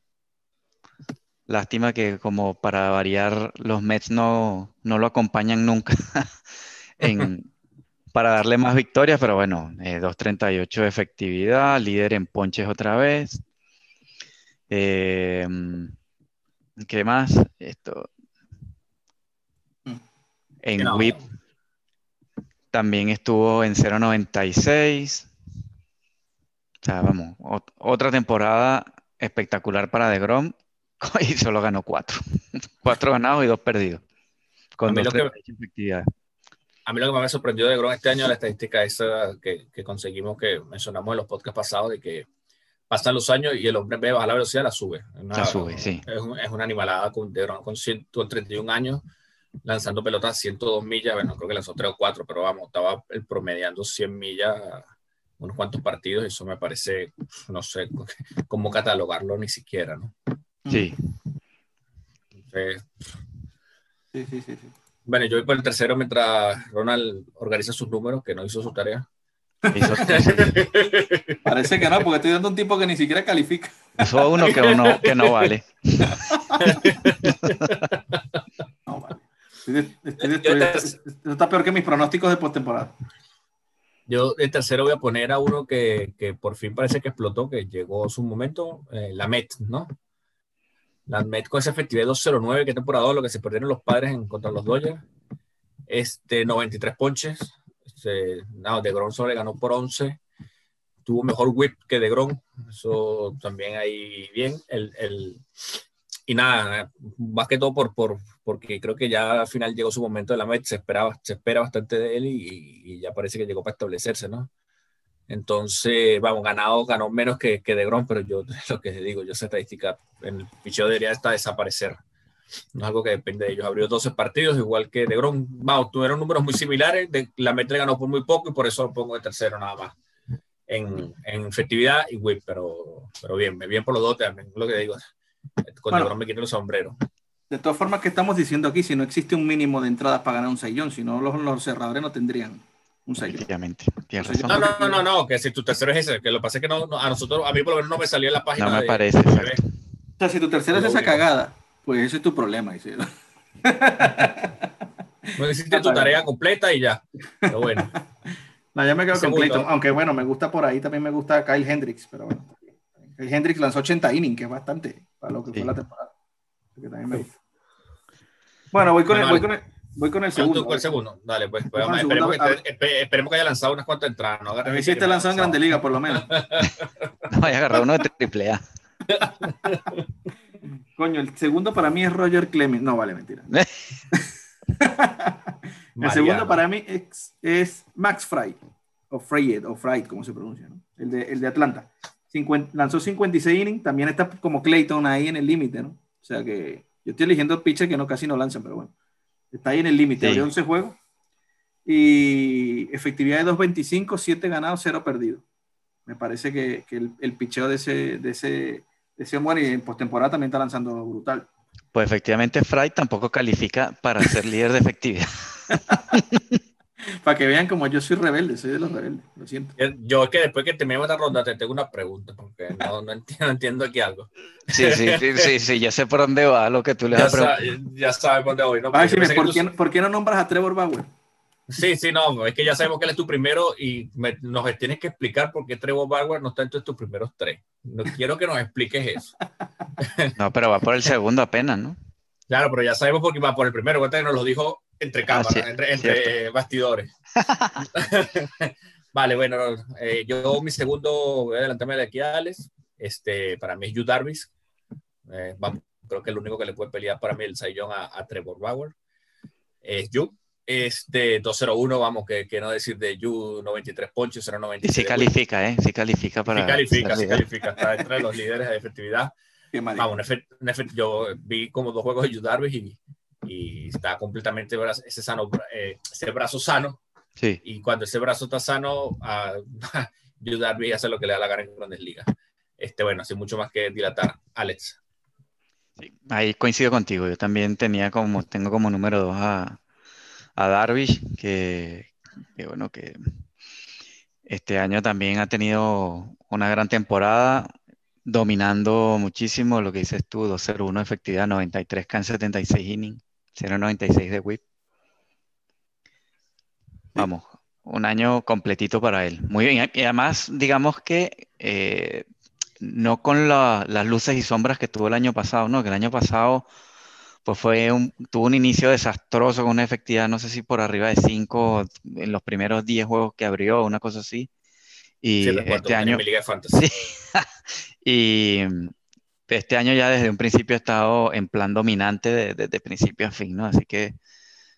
Lástima que como para variar los Mets no, no lo acompañan nunca en, para darle más victorias, pero bueno, eh, 2.38 de efectividad, líder en ponches otra vez. Eh, ¿Qué más? Esto. En no. WIP también estuvo en 0.96. O sea, vamos, otra temporada espectacular para DeGrom y solo ganó cuatro. cuatro ganados y dos perdidos. Con a, mí dos que, a mí lo que me ha sorprendido de DeGrom este año es la estadística esa que, que conseguimos, que mencionamos en los podcasts pasados, de que pasan los años y el hombre ve baja la velocidad, la sube. Una, la sube, sí. Es, un, es una animalada con, de, con 131 años, lanzando pelotas a 102 millas. Bueno, creo que lanzó 3 o 4, pero vamos, estaba promediando 100 millas unos cuantos partidos. Eso me parece, no sé cómo catalogarlo ni siquiera, ¿no? Sí. Entonces, sí, sí, sí, sí. Bueno, yo voy por el tercero mientras Ronald organiza sus números, que no hizo su tarea. Parece que no, porque estoy dando un tipo que ni siquiera califica. Eso uno que, uno, que no vale. no vale. Estoy, estoy, esto está peor que mis pronósticos de postemporada. Yo el tercero voy a poner a uno que, que por fin parece que explotó, que llegó su momento, eh, la Met, ¿no? La Met con esa efectividad de 2.09, que temporada lo que se perdieron los padres en contra los Dodgers. Este, 93 ponches, este, no, de Gronzo le ganó por 11. tuvo mejor whip que de Grom. Eso también ahí bien. El, el, y nada, más que todo por, por, porque creo que ya al final llegó su momento de la Met, se, esperaba, se espera bastante de él y, y ya parece que llegó para establecerse, ¿no? Entonces, vamos, ganado, ganó menos que, que de Grom, pero yo lo que digo, yo esa estadística, el picheo debería hasta desaparecer. No es algo que depende de ellos. Abrió 12 partidos, igual que de Grom. Vamos, tuvieron números muy similares. De, la Met ganó por muy poco y por eso lo pongo de tercero nada más. En, en efectividad y whip, pero, pero bien, bien por los dos también, lo que digo. Con bueno, de Grom me quito el sombrero. De todas formas, ¿qué estamos diciendo aquí? Si no existe un mínimo de entradas para ganar un sayón, si no, los, los cerradores no tendrían un sello. No, no, no, no, no, que si tu tercero es ese, que lo que pasa es que no, no, a nosotros, a mí por lo menos no me salió en la página. No me de, parece, exacto. O sea, si tu tercero es esa cagada, pues ese es tu problema, Isidro. No hiciste tu tarea completa y ya. Pero bueno. No, ya me quedo completo. Aunque bueno, me gusta por ahí, también me gusta Kyle Hendricks, pero bueno. Kyle Hendricks lanzó 80 innings, que es bastante para lo que sí. fue la temporada. Que también me gusta. Bueno, voy con, el, voy con el, Voy con el segundo. Con el segundo. Dale, pues. pues vamos, esperemos, que, esperemos, que, haya lanzado unas cuantas entradas. ¿no? A ver si lanzado en Grande Liga, por lo menos. no, vaya a agarrar uno de triple A. Coño, el segundo para mí es Roger Clemens. No, vale, mentira. el segundo para mí es, es Max Fry. O Freyed, o Fried, como se pronuncia, ¿no? El de, el de Atlanta. 50, lanzó 56 innings. También está como Clayton ahí en el límite, ¿no? O sea que yo estoy eligiendo pitchers que no, casi no lanzan, pero bueno. Está ahí en el límite, sí. 11 juegos. Y efectividad de 2.25, 7 ganados, 0 perdidos. Me parece que, que el, el, picheo de ese, de ese, de ese hombre en postemporada también está lanzando brutal. Pues efectivamente, Fry tampoco califica para ser líder de efectividad. para que vean como yo soy rebelde, soy de los rebeldes, lo siento. Yo es que después que terminemos esta ronda te tengo una pregunta, porque no, no, entiendo, no entiendo, aquí algo. Sí, sí, sí, sí, sí, ya sé por dónde va lo que tú le ya, sa ya sabes por dónde voy. ¿no? Sí, ¿por, tú... qué, ¿por, qué, no nombras a Trevor Bauer? Sí, sí, no, es que ya sabemos que él es tu primero y me, nos tienes que explicar por qué Trevor Bauer no está entre tus primeros tres. No quiero que nos expliques eso. No, pero va por el segundo apenas, ¿no? Claro, pero ya sabemos por qué va por el primero. Cuenta que nos lo dijo entre cámaras, ah, sí, entre, entre bastidores. vale, bueno, eh, yo mi segundo, voy a adelantarme de aquí a Alex. Este, para mí es Yu Darvis. Eh, creo que el único que le puede pelear para mí el Sayón a, a, Trevor Bauer es Yu. Este 201, vamos, que, que no decir de Yu 93 ponches, 0.93. Y sí califica, ¿eh? Sí califica para. Sí califica, sí califica. Está entre los líderes de efectividad. Vamos, en efecto, en efecto, yo vi como dos juegos de Yu Darvis y y está completamente ese, sano, eh, ese brazo sano. Sí. Y cuando ese brazo está sano, a a hacer lo que le da la gana en grandes ligas. Este, bueno, sin mucho más que dilatar. Alex. Sí, ahí coincido contigo. Yo también tenía como, tengo como número dos a, a Darvish, que, bueno, que este año también ha tenido una gran temporada, dominando muchísimo lo que dices tú, 2-0-1 efectividad, 93 can 76 innings. 0.96 de whip. Vamos, un año completito para él. Muy bien. Y además, digamos que eh, no con la, las luces y sombras que tuvo el año pasado, ¿no? Que el año pasado pues fue un, tuvo un inicio desastroso con una efectividad, no sé si por arriba de 5 en los primeros 10 juegos que abrió, una cosa así. Y sí, este año... Liga de Fantasy. Y este año ya desde un principio ha estado en plan dominante desde de, de principio a fin, ¿no? Así que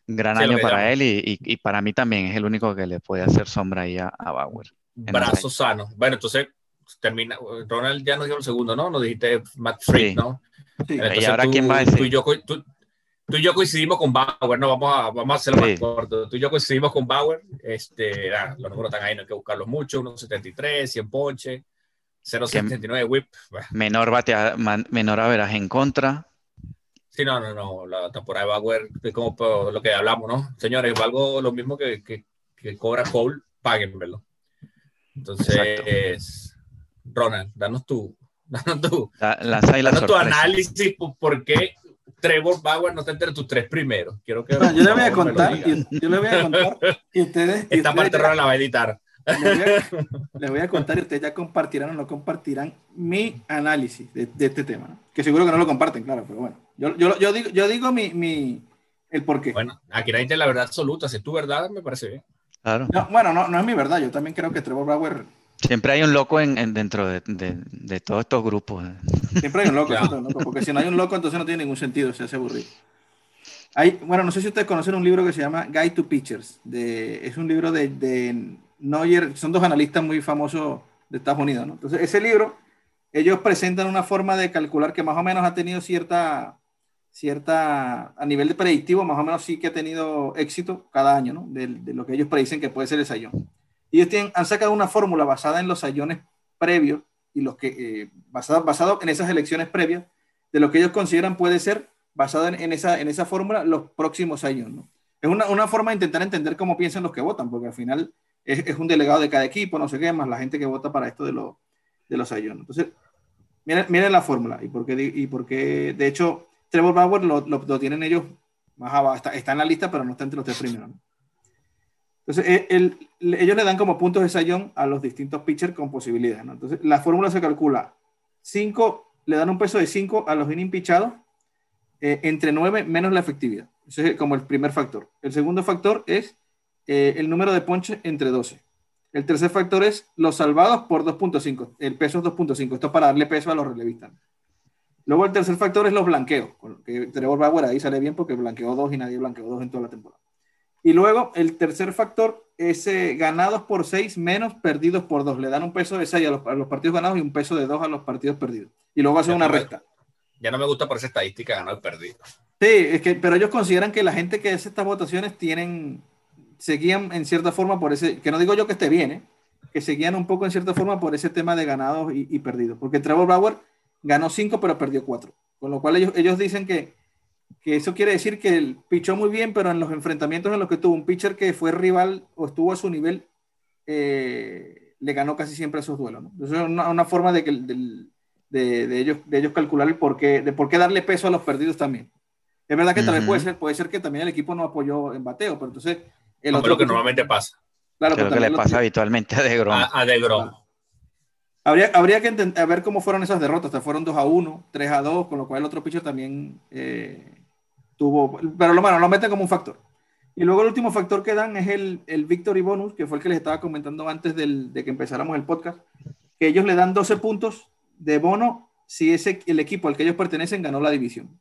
gran sí, año para él y, y, y, para mí también es el único que le puede hacer sombra ahí a, a Bauer. Brazo sano. Bueno, entonces termina, Ronald ya nos dio el segundo, ¿no? Nos dijiste Matt Fried, sí. ¿no? Sí. Entonces, ¿Y ahora tú, quién va a decir? Tú y, yo, tú, tú y yo coincidimos con Bauer, no, vamos a, vamos a hacerlo sí. más corto. Tú y yo coincidimos con Bauer, este, ah, los números están ahí, no hay que buscarlos mucho, 1.73, 100 ponches. 0.79 whip. Menor, batea, menor averaje en contra. Sí, no, no, no. La temporada de Bauer es como lo que hablamos, ¿no? Señores, valgo lo mismo que, que, que cobra Cole, páguenmelo. Entonces, Exacto. Ronald, danos tu, danos tu, la, tu análisis por, por qué Trevor Bauer no está entre tus tres primeros. Quiero que no, yo le voy a contar, yo, yo, le voy a contar y ustedes. Esta y parte Ronald la va a editar. Les voy, a, les voy a, contar y ustedes ya compartirán o no compartirán mi análisis de, de este tema. ¿no? Que seguro que no lo comparten, claro, pero bueno. Yo, yo, yo digo, yo digo mi, mi, el por qué. Bueno, aquí nadie tiene la verdad absoluta. Si es tu verdad, me parece bien. Claro. No, bueno, no, no es mi verdad. Yo también creo que Trevor Bauer Siempre hay un loco en, dentro de, todos estos grupos. Siempre hay un loco, porque si no hay un loco, entonces no tiene ningún sentido, se hace aburrido. Hay, bueno, no sé si ustedes conocen un libro que se llama Guide to Pitchers. De, es un libro de, de Neuer, son dos analistas muy famosos de Estados Unidos. ¿no? Entonces, ese libro, ellos presentan una forma de calcular que más o menos ha tenido cierta, cierta, a nivel de predictivo, más o menos sí que ha tenido éxito cada año, ¿no? De, de lo que ellos predicen que puede ser el sayón. Ellos tienen, han sacado una fórmula basada en los sayones previos y los que, eh, basado, basado en esas elecciones previas, de lo que ellos consideran puede ser basado en, esa, en esa fórmula los próximos años. ¿no? Es una, una, forma de intentar entender cómo piensan los que votan, porque al final es, es, un delegado de cada equipo, no sé qué, más la gente que vota para esto de, lo, de los ayones. Entonces, miren, miren la fórmula y por, qué, y por qué, de hecho, Trevor Bauer lo, lo, tienen ellos más abajo, está, está, en la lista, pero no está entre los tres primeros. ¿no? Entonces, eh, el, ellos le dan como puntos de sayón a los distintos pitchers con posibilidades. Entonces, la fórmula se calcula 5, le dan un peso de 5 a los inning pichados, eh, entre 9 menos la efectividad. Ese es como el primer factor. El segundo factor es eh, el número de ponches entre 12. El tercer factor es los salvados por 2.5. El peso es 2.5. Esto es para darle peso a los relevistas. Luego el tercer factor es los blanqueos. Que Trevor Bauer ahí sale bien porque blanqueó dos y nadie blanqueó dos en toda la temporada. Y luego el tercer factor es eh, ganados por 6 menos perdidos por 2. Le dan un peso de 6 a los, partidos ganados y un peso de 2 a los partidos perdidos. Y luego hacen una recta. Ya no me gusta por esa estadística ganado y perdido. Sí, es que, pero ellos consideran que la gente que hace estas votaciones tienen, se guían en cierta forma por ese, que no digo yo que esté bien, ¿eh? que se guían un poco en cierta forma por ese tema de ganados y, perdidos. Porque Trevor Bauer ganó 5 pero perdió 4. Con lo cual ellos, ellos dicen que que eso quiere decir que él pichó muy bien, pero en los enfrentamientos en los que tuvo un pitcher que fue rival o estuvo a su nivel, eh, le ganó casi siempre esos duelos. ¿no? Entonces es una, una, forma de, que, de, de, ellos, de ellos calcular el por qué, de por qué darle peso a los perdidos también. Es verdad que también puede ser, puede ser que también el equipo no apoyó en bateo, pero entonces... El otro lo que normalmente pasa. Claro, que le pasa habitualmente a DeGrom. A, a DeGrom. Habría, habría que ver cómo fueron esas derrotas. fueron 2 a 1, 3 a 2, con lo cual el otro pitcher también eh, tuvo, pero lo, bueno, lo meten como un factor. Y luego el último factor que dan es el, el Victory Bonus, que fue el que les estaba comentando antes del, de que empezáramos el podcast, que ellos le dan 12 puntos de bono si ese, el equipo al que ellos pertenecen ganó la división.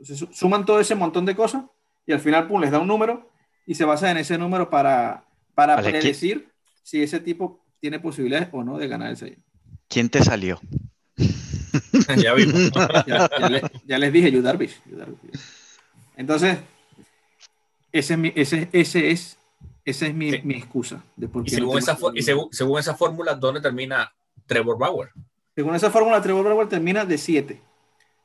Entonces suman todo ese montón de cosas y al final pum, les da un número y se basa en ese número para, para predecir si ese tipo tiene posibilidades o no de ganar el sello. ¿Quién te salió? ya vimos. ya, ya, les, dije, you entonces, ese es mi, ese, ese es, esa es mi, mi excusa. De por y, según, esa y según, según, esa fórmula, ¿dónde termina Trevor Bauer? Según esa fórmula, Trevor Bauer termina de 7.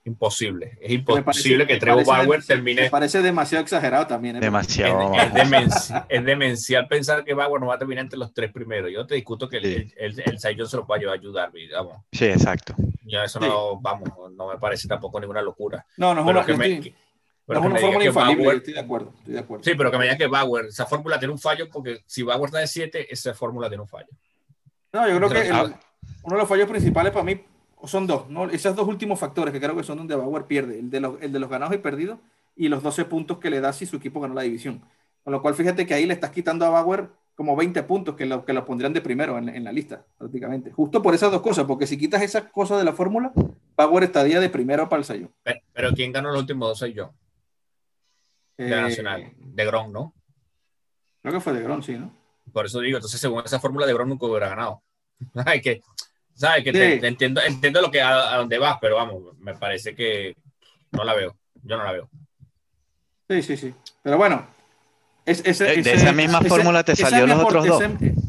Imposible. Es imposible que Trevor Bauer termine. Me parece demasiado exagerado también. ¿eh? Demasiado. Es, demencial, es, demencial, pensar que Bauer no va a terminar entre los tres primeros. Yo te discuto que el, el, el, se lo puede ayudar, digamos. Sí, exacto. Ya eso no, vamos, no me parece tampoco ninguna locura. No, no es una, que pero es una fórmula infalible, estoy de acuerdo, estoy de acuerdo. Sí, pero que me diga que Bauer, esa fórmula tiene un fallo, porque si Bauer está de 7, esa fórmula tiene un fallo. No, yo creo que el, uno de los fallos principales para mí son dos, ¿no? Esos dos últimos factores que creo que son donde Bauer pierde, el de los, el de los ganados y perdidos y los 12 puntos que le da si su equipo ganó la división. Con lo cual, fíjate que ahí le estás quitando a Bauer como 20 puntos que lo, que lo pondrían de primero en, en la lista, prácticamente. Justo por esas dos cosas, porque si quitas esas cosas de la fórmula, Bauer estaría de primero para el sello. Pero, pero ¿quién ganó los últimos dos soy de eh, Nacional, de Gron, ¿no? Creo que fue de Gron, sí, ¿no? Por eso digo, entonces según esa fórmula de Gron nunca hubiera ganado. Hay que, ¿sabes? Que te, entiendo, entiendo lo que a, dónde vas, pero vamos, me parece que no la veo. Yo no la veo. Sí, sí, sí. Pero bueno, es, de esa misma fórmula te salió los otros dos.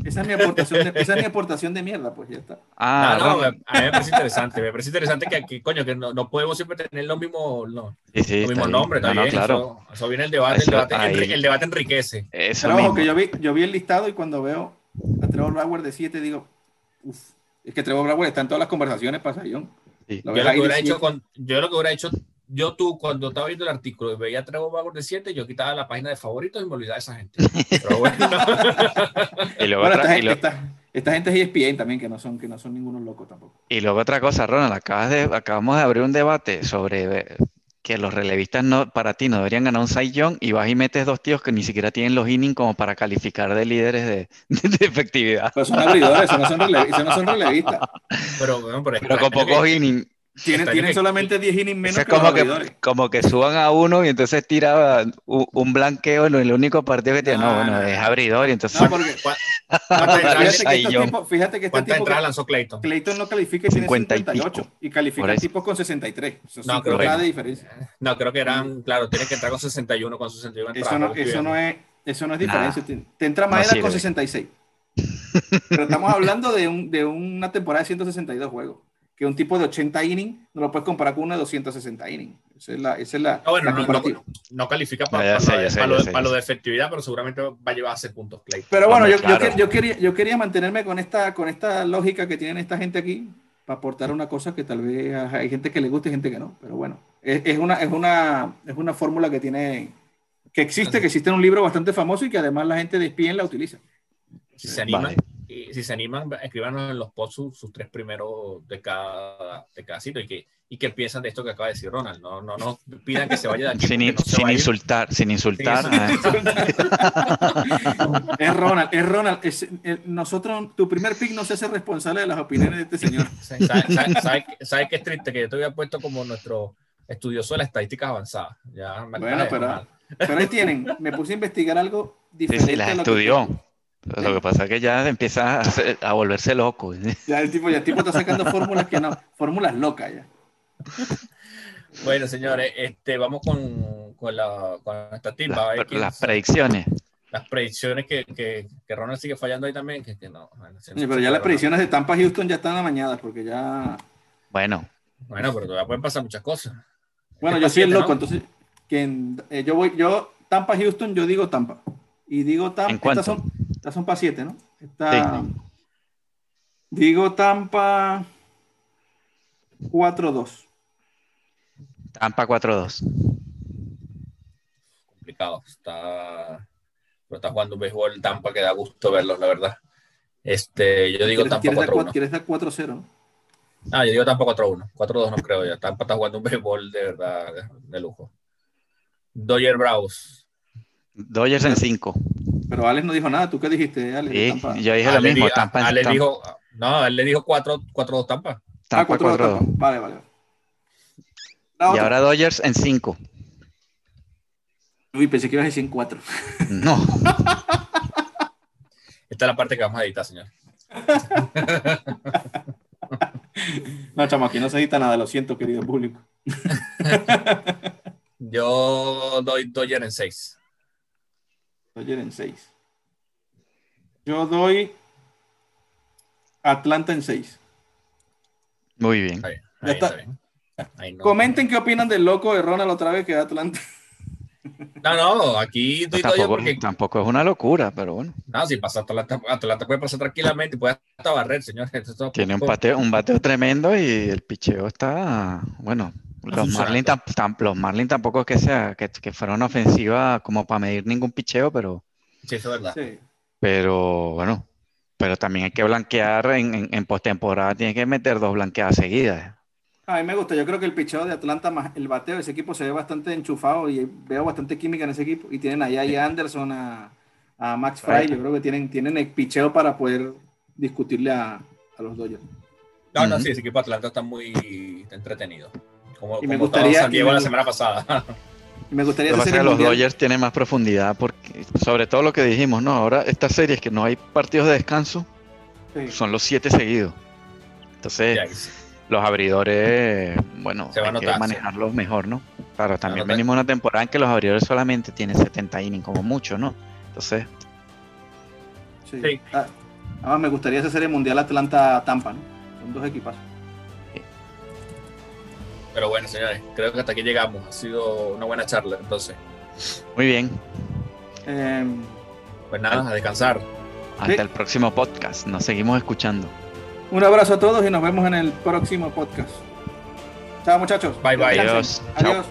Esa, es mi aportación de, esa es mi aportación de mierda, pues ya está. Ah, no, a mí me parece interesante. Me parece interesante que aquí, coño, que no, no podemos siempre tener los mismos, no, sí, sí, los mismos nombres. No, no, claro. Eso, eso, viene el debate. Eso, el, debate el, debate enriquece. Eso Pero ojo, que yo vi, yo vi el listado y cuando veo a Trevor Bauer de 7 digo, uff, es que Trevor Bauer está en todas las conversaciones para Sayón. Sí. Yo, lo que hubiera hecho con, yo lo que hubiera hecho yo tú, cuando estaba viendo el artículo y veía Trevor Bauer de 7, yo quitaba la página de favoritos y me olvidaba de esa gente. Pero bueno. y luego bueno, esta, esta, esta, gente es ESPN también, que no son, que no son ningunos locos tampoco. Y luego otra cosa, Ronald, acabas de, acabamos de abrir un debate sobre que los relevistas no, para ti no deberían ganar un Cy Young y vas y metes dos tíos que ni siquiera tienen los innings como para calificar de líderes de, de efectividad. Pero son abridores, esos no son, no son relevistas. Pero, bueno, pero Pero con pocos innings. Tienen, solamente 10 innings menos Eso es que los como que, abridores. como que suban a uno y entonces tira un, un blanqueo en el único partido que tiene. No, No, bueno, no, es abridor y entonces No, porque, ¿Cuá- no, ¿Cuántas porque entradas, fíjate, que Young? tipos- fíjate que este tipo que lanzó Clayton? Clayton no califica y tiene 50 y 58 y, pico. califica eso. tipos con 63. Son No, creo que diferencia. No, creo que eran, claro, tienes que entrar con 61, con 61 entradas. Eso no, eso no es, eso no es diferencia. Te, te entra No Maeda con sirve. 66. Pero estamos hablando de, un, de una temporada de 162 juegos. Que un tipo de 80 innings no lo puedes comparar con uno de 260 innings. Esa es la, esa es la, Ah, bueno, la no, no, comparativa. no califica para, sé, lo, de- efectividad, pero seguramente va a llevar a hacer puntos Clayton. Pero bueno, Hombre, yo, yo claro. quer- yo quería, yo quería mantenerme con esta, con esta lógica que tienen esta gente aquí para aportar una cosa que tal vez hay gente que le guste y gente que no. Pero bueno, es, es una, es una, es una fórmula que tiene, que existe, que existe en un libro bastante famoso y que además la gente de ESPN la utiliza. Si se animan, Vale. Y si se animan, escríbanos en los posts sus, sus tres primeros de cada, de cada sitio y que, y que piensan de esto que acaba de decir Ronald. No, no, no pidan que se vaya de aquí. Sin, in- no insultar, sin insultar. Sin ah, Es Ronald, es Ronald. es- eh, nosotros, tu primer pick no se hace responsable de las opiniones de este señor. ¿Sabes sabe, sabe, sabe qué es triste? Que yo te había puesto como nuestro estudioso de las estadísticas avanzadas. Ya Bueno, pero- ahí tienen, me puse a investigar algo diferente. sí, las que- estudió. Lo que pasa es que ya empieza a, volverse loco. ya el tipo, ya el tipo está sacando fórmulas que no, fórmulas locas ya. Bueno, señores, este, vamos con, con, la, con esta tipa. Las, predicciones. las predicciones que, que, que Ronald sigue fallando ahí también. Que, que no, bueno, Sí, pero ya las predicciones de Tampa Houston ya están amañadas porque ya. Bueno. Bueno, pero todavía pueden pasar muchas cosas. Bueno, yo soy el loco, ¿no? entonces que en- eh, yo voy, yo Tampa Houston, yo digo Tampa y digo ¿En Tampa. cuánto? Estas son, estas son para siete, ¿no? Esta- Digo Tampa 4-2. Tampa 4-2. complicado. Está, pero está jugando un béisbol Tampa que da gusto verlos, la verdad. Este, yo digo ¿Quieres, Tampa quieres dar, 4-1. cua- quieres dar 4-0? ¿no? Ah, yo digo Tampa 4-1. 4-2 no creo ya. Tampa está jugando un béisbol de verdad de, de lujo. Dodger Bravos. Dodgers en 5. Pero Alex no dijo nada. ¿Tú qué dijiste, Alex? Sí, Tampa? yo dije lo mismo. di- Tampa Ale Tampa, dijo, no, él le dijo 4 4-2 Tampa. Ah, Tampa 4-2 4-2. Tampa. Vale, vale. La Y otra. ahora Dodgers en 5. Uy, pensé que ibas a decir en 4. No, Esta es la parte que vamos a editar, señor. No, chamo, aquí no se edita nada, lo siento, querido público. Yo doy Dodger en 6. Dodger en 6. Yo doy Atlanta en 6. muy bien. Ahí, Ya ahí está. está bien. Ahí no. Comenten qué opinan del loco de Ronald otra vez que da Atlanta. No, no, aquí doy Dodger Tampoco, porque tampoco es una locura, pero bueno. No, si pasa Atlanta, Atlanta puede pasar tranquilamente y puede hasta barrer, señor. Tiene un bateo, un bateo tremendo y el picheo está, bueno, los. Marlins, tam- tam- los Marlins tampoco es que sea que, que fuera una ofensiva como para medir ningún picheo, pero, Sí, eso es verdad. Sí. pero bueno, pero también hay que blanquear en, en, en postemporada, tiene que meter dos blanqueadas seguidas. A mí me gusta. Yo creo que el picheo de Atlanta más el bateo de ese equipo se ve bastante enchufado y veo bastante química en ese equipo. Y tienen allá a Anderson, a, a Max Fry. Right. Yo creo que tienen, tienen el picheo para poder discutirle a, a los Dodgers. No, no, Ujú. sí, ese equipo de Atlanta está muy entretenido. Como, Y me como gustaría- me la semana pasada. Y me gustaría Lo que pasa que los. Dodgers tienen más profundidad, porque sobre todo lo que dijimos, ¿no? Ahora estas series que no hay partidos de descanso, Sí. son los siete seguidos. Entonces, los abridores, bueno, Se hay notar, que sí. manejarlos mejor, ¿no? Claro, también venimos una temporada en que los abridores solamente tienen 70 innings como mucho, ¿no? Entonces, Sí. Sí. Ah, Además, me gustaría esa serie mundial Atlanta-Tampa, ¿no? Son dos equipazos. Pero bueno, señores, creo que hasta aquí llegamos. Ha sido una buena charla, entonces. muy bien. Eh, Pues nada, a descansar. Hasta Sí. el próximo podcast. Nos seguimos escuchando. un abrazo a todos y nos vemos en el próximo podcast. Chao, muchachos. Bye, bye. Adiós. Chao. Adiós.